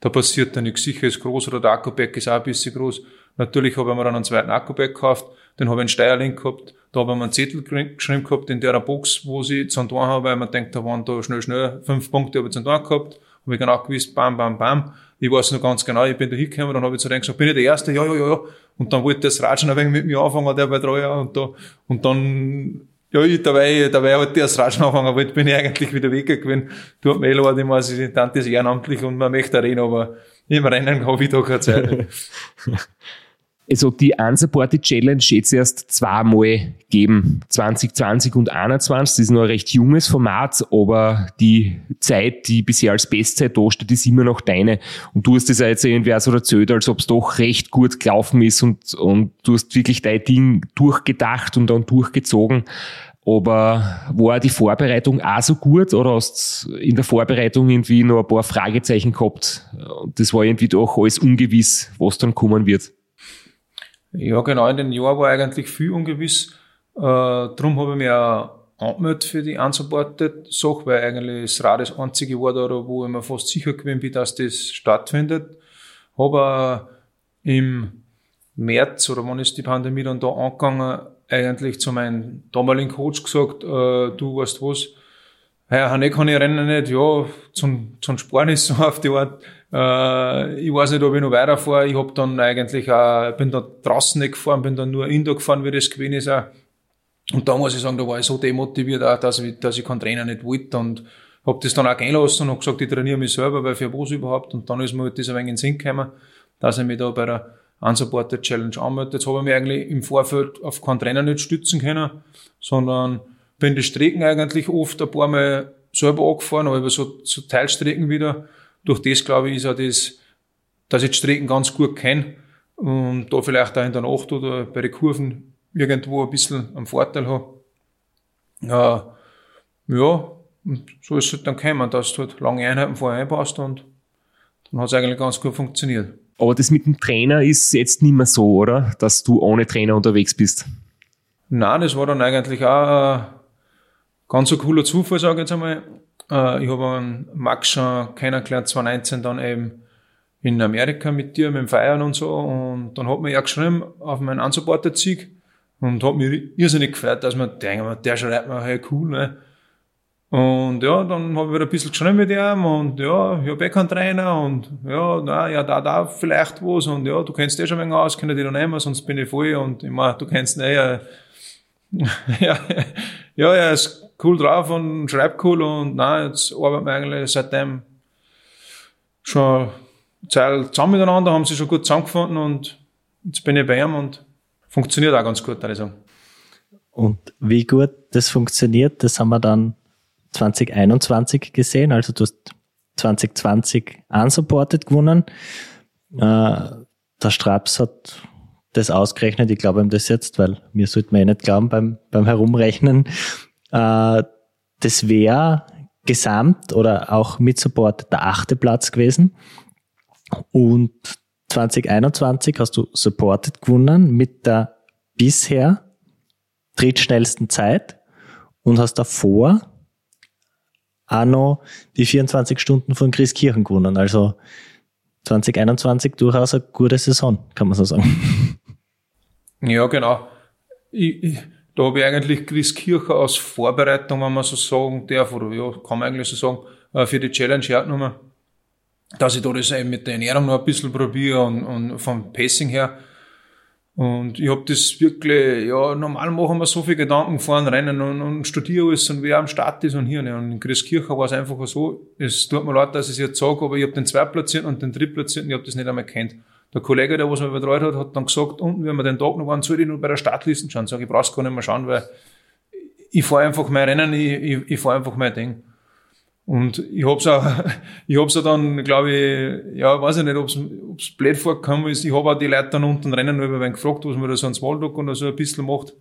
da passiert da nichts. Sicher ist groß oder der Akkuback ist auch ein bisschen groß. Natürlich habe ich mir dann einen zweiten Akkuback gekauft, den habe ich einen Steierling gehabt, da habe ich mir einen Zettel geschrieben gehabt in der Box, wo sie zu tun habe, weil man denkt, da waren da schnell, schnell fünf Punkte habe ich zu tun gehabt, habe ich genau gewusst, bam, bam, bam. Ich weiß noch ganz genau, ich bin da hingekommen, dann habe ich zu denen gesagt, bin ich der Erste? Ja, ja, ja, ja. Und dann wollte das Ratschen ein wenig mit mir anfangen, der bei drei Jahren und da, und dann, ja, ich, dabei, dabei hat der das Ratschen anfangen wollte, bin ich eigentlich wieder weggegangen. Tut mir leid, ich muss, ich ist ehrenamtlich und man möchte reden, aber im Rennen habe ich da keine Zeit. also die Unsupported Challenge jetzt erst zweimal geben, 2020 und 2021. Das ist noch ein recht junges Format, aber die Zeit, die bisher als Bestzeit da steht, ist immer noch deine. Und du hast das jetzt irgendwie auch so erzählt, als ob es doch recht gut gelaufen ist und, und du hast wirklich dein Ding durchgedacht und dann durchgezogen. Aber war die Vorbereitung auch so gut oder hast in der Vorbereitung irgendwie noch ein paar Fragezeichen gehabt? Das war irgendwie doch alles ungewiss, was dann kommen wird. Ja, genau, in den Jahren war eigentlich viel ungewiss. Äh, darum habe ich mich auch angemeldet für die Unsupported-Sache, weil eigentlich das Rad das einzige war, da, wo ich mir fast sicher gewesen bin, dass das stattfindet. Habe im März oder wann ist die Pandemie dann da angegangen, eigentlich zu meinem damaligen Coach gesagt, äh, du weißt was, ja, Hanne kann ich rennen nicht, ja, zum, zum Sparen ist so auf die Art. Äh, ich weiß nicht, ob ich noch weiterfahre. Ich hab dann eigentlich auch, bin da draußen nicht gefahren, bin dann nur Indoor gefahren, wie das gewesen ist auch. Und da muss ich sagen, da war ich so demotiviert auch, dass ich, dass ich keinen Trainer nicht wollte und hab das dann auch gehen lassen und hab gesagt, ich trainiere mich selber, weil für was überhaupt. Und dann ist mir halt das ein wenig in den Sinn gekommen, dass ich mich da bei der Unsupported Challenge anmelde. Jetzt habe ich mich eigentlich im Vorfeld auf keinen Trainer nicht stützen können, sondern bin die Strecken eigentlich oft ein paar Mal selber angefahren, aber so, so Teilstrecken wieder. Durch das, glaube ich, ist auch das, dass ich die Strecken ganz gut kenne und da vielleicht auch in der Nacht oder bei den Kurven irgendwo ein bisschen einen Vorteil habe. Ja, ja, und so ist es halt dann gekommen, dass du halt lange Einheiten vorher einpasst und dann hat es eigentlich ganz gut funktioniert. Aber das mit dem Trainer ist jetzt nicht mehr so, oder? Dass du ohne Trainer unterwegs bist. Nein, das war dann eigentlich auch ein ganz ein cooler Zufall, sage ich jetzt einmal. Äh, ich habe einen Max schon kennengelernt, 2019 dann eben in Amerika mit dir, mit dem Feiern und so. Und dann hat mir er geschrieben auf meinen Unsupported-Sieg und hat mich irrsinnig gefreut, dass man denkt, der schreibt mir, hey, cool, ne? Und ja, dann habe ich wieder ein bisschen geschrieben mit ihm und ja, ich habe eh keinen Trainer und ja, na, ja, da, da vielleicht was und ja, du kennst eh schon ein wenig aus, kann ich dich noch nehmen, sonst bin ich voll und ich meine, du kennst ihn eh, ja, ja, ja, er ist cool drauf und schreibt cool und na, jetzt arbeiten wir eigentlich seitdem schon Zeit zusammen miteinander, haben sie schon gut zusammengefunden und jetzt bin ich bei ihm und funktioniert auch ganz gut, würde ich sagen. Und wie gut das funktioniert, das haben wir dann 2021 gesehen. Also du hast 2020 unsupported gewonnen. Äh, der Straps hat das ausgerechnet. Ich glaube ihm das jetzt, weil mir sollte man eh nicht glauben beim, beim Herumrechnen. Äh, das wäre gesamt oder auch mit Support der achte Platz gewesen. Und 2021 hast du Supported gewonnen mit der bisher drittschnellsten Zeit und hast davor auch noch die 24 Stunden von Chris Kirchen gewonnen. Also 2021 durchaus eine gute Saison, kann man so sagen. Ja, genau. Ich, ich, da habe ich eigentlich Chris Kircher als Vorbereitung, wenn man so sagen darf, oder ja, kann man eigentlich so sagen, äh, für die Challenge hergenommen, dass ich da das eben mit der Ernährung noch ein bisschen probiere und, und vom Pacing her und ich habe das wirklich, ja, normal machen wir so viel Gedanken fahren, rennen und, und studiere alles und wer am Start ist und hier. Ne. Und in Christkirchen war es einfach so, es tut mir leid, dass ich es jetzt sage, aber ich habe den Zweitplatzierten und den Drittplatzierten, ich habe das nicht einmal kennt. Der Kollege, der was mich betreut hat, hat dann gesagt, unten, wenn wir den Tag noch waren, soll ich nur bei der Startliste schauen. Sag ich, brauch's gar nicht mehr schauen, weil ich fahre einfach mein Rennen, ich, ich, ich fahre einfach mein Ding. Und ich hab's auch, ich hab's auch dann, glaube ich, ja, weiß ich nicht, ob's, ob's blöd vorgekommen ist. Ich hab auch die Leute dann unten rennen über wen gefragt, was man da so ein Smalltalk oder so ein bisschen macht.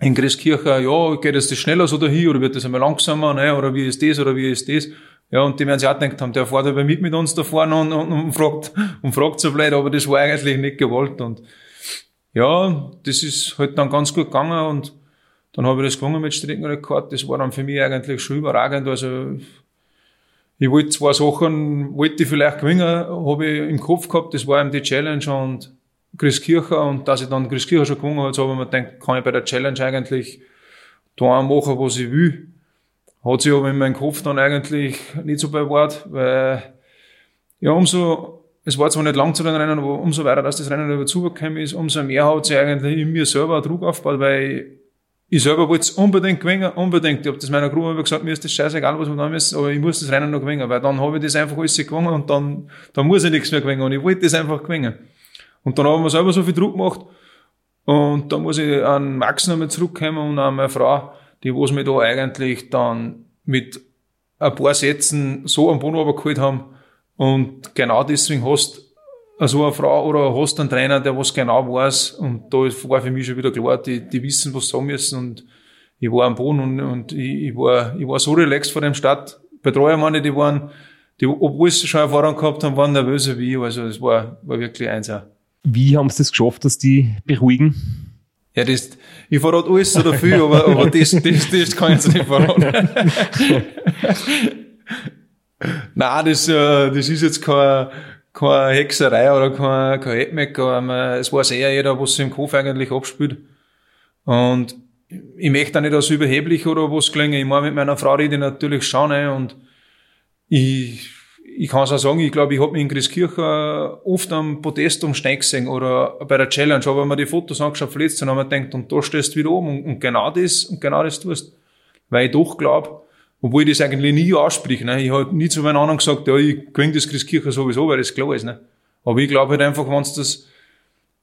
In Christkirche, ja, geht das das schneller so dahin, oder wird das einmal langsamer, ne, oder wie ist das, oder wie ist das? Ja, und die werden sich auch gedacht haben, der fährt aber mit mit uns da vorne und, und, und fragt, und fragt so blöd, aber das war eigentlich nicht gewollt und, ja, das ist halt dann ganz gut gegangen und, dann habe ich das gewonnen mit Streckenrekord. Das war dann für mich eigentlich schon überragend. Also, ich wollte zwei Sachen, wollte ich vielleicht gewinnen, habe ich im Kopf gehabt. Das war eben die Challenge und Chris Kircher. Und dass ich dann Chris Kircher schon gewonnen habe, so habe ich mir gedacht, kann ich bei der Challenge eigentlich da machen, was ich will. Hat sich aber in meinem Kopf dann eigentlich nicht so bewahrt, weil, ja, umso, es war zwar nicht lang zu den Rennen, aber umso weiter, dass das Rennen über zugekommen ist, umso mehr hat sich eigentlich in mir selber Druck aufgebaut, weil ich selber wollte es unbedingt gewinnen, unbedingt. Ich habe das meiner Gruppe gesagt, mir ist das scheißegal, was wir da müssen, aber ich muss das Rennen noch gewinnen, weil dann habe ich das einfach alles gewonnen und dann, dann muss ich nichts mehr gewinnen und ich wollte das einfach gewinnen. Und dann haben wir selber so viel Druck gemacht und dann muss ich an Max nochmal zurückkommen und an meine Frau, die was mich da eigentlich dann mit ein paar Sätzen so am Boden geholt haben und genau deswegen hast also eine Frau oder hast einen Trainer, der was genau weiß und da war für mich schon wieder klar, die, die wissen, was sie sagen müssen und ich war am Boden und, und ich, ich, war, ich war so relaxed vor dem Start. Betreuer meine, die waren, die, obwohl sie schon Erfahrung gehabt haben, waren nervöser wie ich, also es war, war wirklich eins. Wie haben sie das geschafft, dass die beruhigen? Ja, das, ich verrate alles so dafür, aber, aber das, das, das kann ich jetzt nicht verraten. Nein, das, äh, das ist jetzt kein, keine Hexerei oder kein, kein Headmaker. Es weiß eher jeder, was sich im Kopf eigentlich abspielt. Und ich möchte auch nicht als überheblich oder was klingen. Ich meine, mit meiner Frau rede ich natürlich schon, ne? und ich, ich kann es auch sagen, ich glaube, ich habe mich in Christkirche oft am Podest umsteigen gesehen oder bei der Challenge, aber wenn man die Fotos angeschaut verletzt, dann haben wir gedacht, und da stehst du wieder oben und, und genau das, und genau das tust. Weil ich doch glaube, obwohl ich das eigentlich nie ausspreche, ne? ich habe nie zu meinen anderen gesagt, ja, ich gewinne das Christkirche sowieso, weil das klar ist. Ne? Aber ich glaube halt einfach, wenn du das,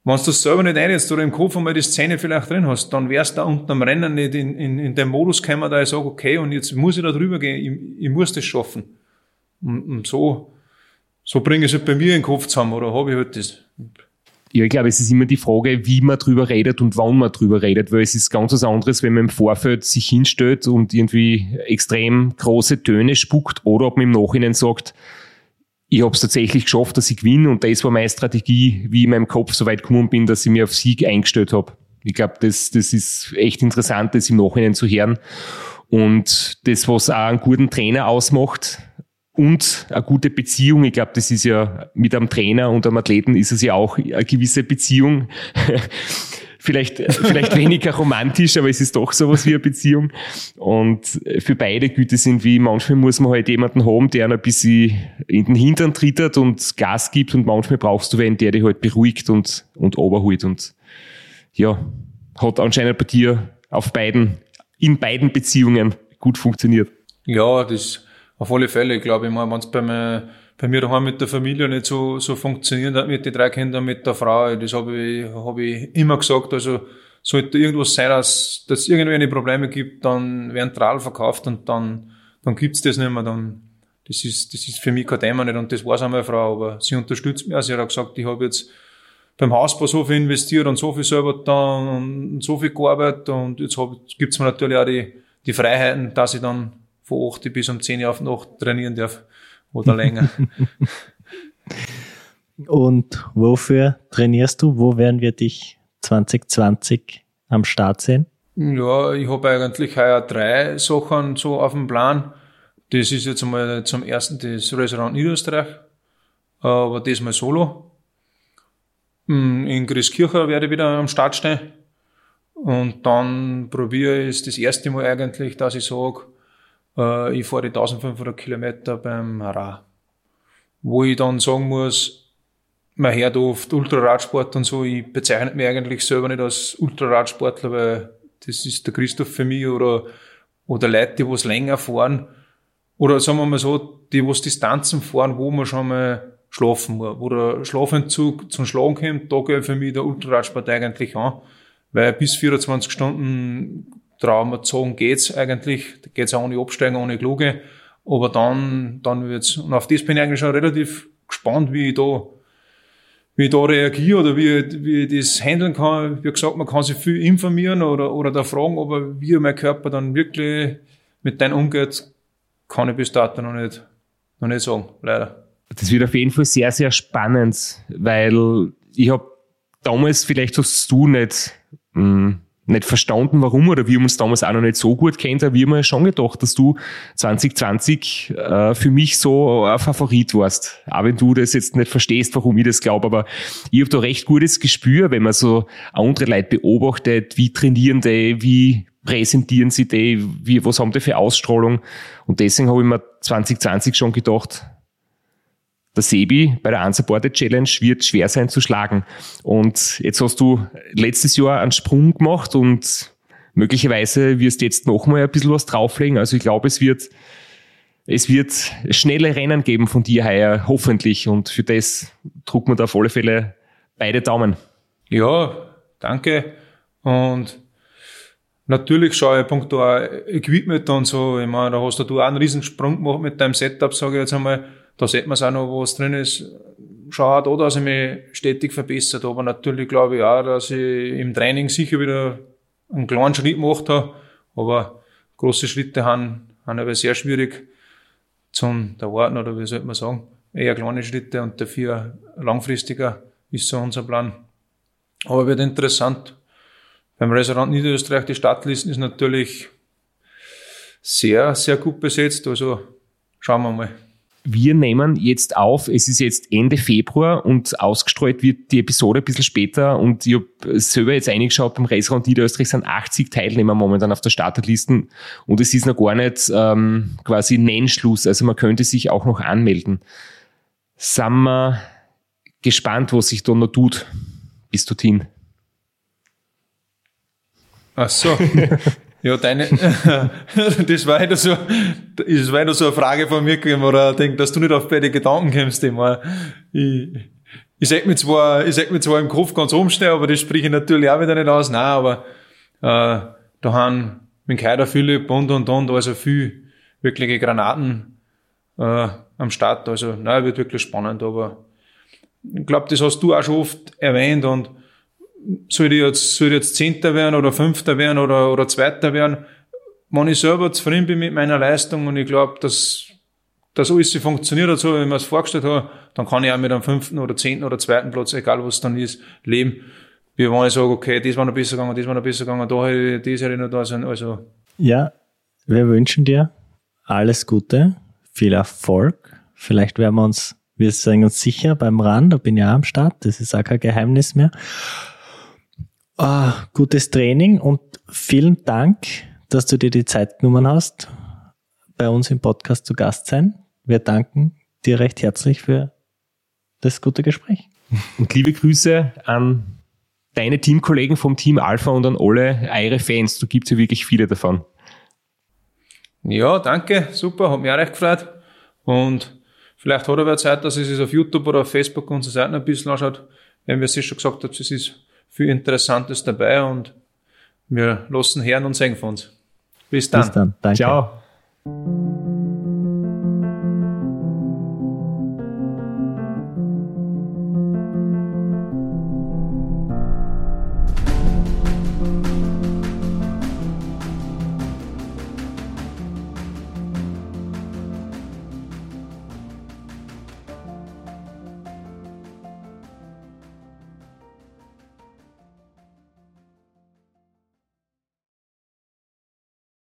wenn das selber nicht einsetzt oder im Kopf einmal die Szene vielleicht drin hast, dann wärst du da unten am Rennen nicht in, in, in dem Modus gekommen, da ich sage, okay, und jetzt muss ich da drüber gehen, ich, ich muss das schaffen. So, so bringe ich es halt bei mir in den Kopf zusammen, oder habe ich halt das. Ja, ich glaube, es ist immer die Frage, wie man drüber redet und wann man drüber redet, weil es ist ganz was anderes, wenn man im Vorfeld sich hinstellt und irgendwie extrem große Töne spuckt oder ob man im Nachhinein sagt, ich habe es tatsächlich geschafft, dass ich gewinne und das war meine Strategie, wie ich in meinem Kopf so weit gekommen bin, dass ich mir auf Sieg eingestellt habe. Ich glaube, das, das ist echt interessant, das im Nachhinein zu hören. Und das, was auch einen guten Trainer ausmacht und eine gute Beziehung, ich glaube, das ist ja mit einem Trainer und einem Athleten ist es ja auch eine gewisse Beziehung. vielleicht, vielleicht weniger romantisch, aber es ist doch sowas wie eine Beziehung. Und für beide Güte sind wie, manchmal muss man halt jemanden haben, der ein bisschen in den Hintern trittert und Gas gibt und manchmal brauchst du wen, der dich halt beruhigt und, und oberholt. Und ja, hat anscheinend bei dir auf beiden, in beiden Beziehungen gut funktioniert. Ja, das auf alle Fälle. Glaube, ich wenn es bei mir bei mir daheim mit der Familie nicht so, so funktioniert hat, mit den drei Kindern, mit der Frau. Das habe ich, hab ich immer gesagt. Also, sollte irgendwas sein, dass, es irgendwelche Probleme gibt, dann werden Tral verkauft und dann, dann gibt's das nicht mehr. Dann, das ist, das ist für mich kein Thema nicht und das war's auch meine Frau. Aber sie unterstützt mich. Also, sie hat gesagt, ich habe jetzt beim Hausbau so viel investiert und so viel selber dann und so viel gearbeitet und jetzt hab, gibt's mir natürlich auch die, die Freiheiten, dass ich dann von 8 bis um 10 Uhr auf Nacht trainieren darf oder länger. Und wofür trainierst du? Wo werden wir dich 2020 am Start sehen? Ja, ich habe eigentlich heuer drei Sachen so auf dem Plan. Das ist jetzt einmal zum ersten das Restaurant Niederösterreich, aber das mal solo. Hm, in Grieskirche werde ich wieder am Start stehen. Und dann probiere ich es das erste Mal eigentlich, dass ich sage, äh, ich fahre die 1500 Kilometer beim Ra. Wo ich dann sagen muss, man hört oft Ultraradsport und so, ich bezeichne mich eigentlich selber nicht als Ultraradsportler, weil das ist der Christoph für mich oder, oder Leute, die was länger fahren. Oder sagen wir mal so, die was Distanzen fahren, wo man schon mal schlafen muss, wo der Schlafentzug zum Schlagen kommt, da geht für mich der Ultraradsport eigentlich an. Weil bis 24 Stunden Trauma zogen geht's eigentlich, da geht's auch ohne Absteigen, ohne Kluge. Aber dann, dann wird's, und auf das bin ich eigentlich schon relativ gespannt, wie ich da, wie ich da reagiere oder wie, wie ich das handeln kann. Wie gesagt, man kann sich viel informieren oder, oder da fragen, aber wie mein Körper dann wirklich mit denen umgeht, kann ich bis dato noch nicht, noch nicht sagen, leider. Das wird auf jeden Fall sehr, sehr spannend, weil ich habe damals, vielleicht hast du nicht, mh, hm, nicht verstanden, warum oder wir haben uns damals auch noch nicht so gut kennt, aber wir haben ja schon gedacht, dass du 2020 äh, für mich so ein Favorit warst. Auch wenn du das jetzt nicht verstehst, warum ich das glaube, aber ich habe da recht gutes Gespür, wenn man so andere Leute beobachtet, wie trainieren die, wie präsentieren sie die, wie, was haben die für Ausstrahlung und deswegen habe ich mir 2020 schon gedacht, der Sebi bei der Unsupported Challenge wird schwer sein zu schlagen. Und jetzt hast du letztes Jahr einen Sprung gemacht und möglicherweise wirst du jetzt nochmal ein bisschen was drauflegen. Also ich glaube, es wird, es wird schnelle Rennen geben von dir heuer, hoffentlich. Und für das drucken wir da auf alle Fälle beide Daumen. Ja, danke. Und natürlich schaue ich punkto Equipment und so. Ich meine, da hast du auch einen Riesensprung gemacht mit deinem Setup, sage ich jetzt einmal da sieht man es auch noch, was drin ist. Schau da, dass ich mich stetig verbessert. Aber natürlich glaube ich auch, dass ich im Training sicher wieder einen kleinen Schritt gemacht habe. Aber große Schritte haben, haben aber sehr schwierig zum erwarten, oder wie sollte man sagen. Eher kleine Schritte und dafür langfristiger ist so unser Plan. Aber wird interessant. Beim Restaurant Niederösterreich, die Stadtlisten ist natürlich sehr, sehr gut besetzt. Also schauen wir mal. Wir nehmen jetzt auf, es ist jetzt Ende Februar und ausgestrahlt wird die Episode ein bisschen später und ich habe selber jetzt eingeschaut, beim Raceround Niederösterreich sind 80 Teilnehmer momentan auf der Starterlisten und es ist noch gar nicht ähm, quasi Nennschluss, also man könnte sich auch noch anmelden. Sind wir gespannt, was sich da noch tut, bis dorthin. Ach so. Ja, deine, das war wieder so, das war wieder so eine Frage von mir gewesen, oder denke, dass du nicht auf beide Gedanken kommst, immer. Ich, ich sag mir zwar, ich sag mir zwar im Kopf ganz umstehen, aber das spreche ich natürlich auch wieder nicht aus, nein, aber, äh, da haben mit Kaider Philipp und und und, also viel wirkliche Granaten, äh, am Start, also, nein, wird wirklich spannend, aber, ich glaube, das hast du auch schon oft erwähnt und, soll ich jetzt, soll ich jetzt Zehnter werden oder Fünfter werden oder, oder Zweiter werden, wenn ich selber zufrieden bin mit meiner Leistung und ich glaube, dass, dass alles funktioniert so wie ich mir es vorgestellt habe, dann kann ich auch mit einem fünften oder zehnten oder zweiten Platz, egal was dann ist, leben. Wie wenn ich sage, okay, das war noch besser gegangen, das war noch besser gegangen, da hätte ich, das hätte ich noch da sein, also. Ja, wir wünschen dir alles Gute, viel Erfolg. Vielleicht werden wir uns, wir sind uns sicher beim RAN, da bin ich auch am Start, das ist auch kein Geheimnis mehr. Ah, gutes Training und vielen Dank, dass du dir die Zeit genommen hast, bei uns im Podcast zu Gast sein. Wir danken dir recht herzlich für das gute Gespräch. Und liebe Grüße an deine Teamkollegen vom Team Alpha und an alle eure Fans. Du gibst ja wirklich viele davon. Ja, danke. Super. Hat mich auch recht gefreut. Und vielleicht hat er Zeit, dass es sich auf YouTube oder auf Facebook unsere Seiten ein bisschen anschaut. Wenn wir es schon gesagt haben, es ist viel Interessantes dabei und wir lassen hören und sehen von uns. Bis dann. Bis dann. Danke. Ciao.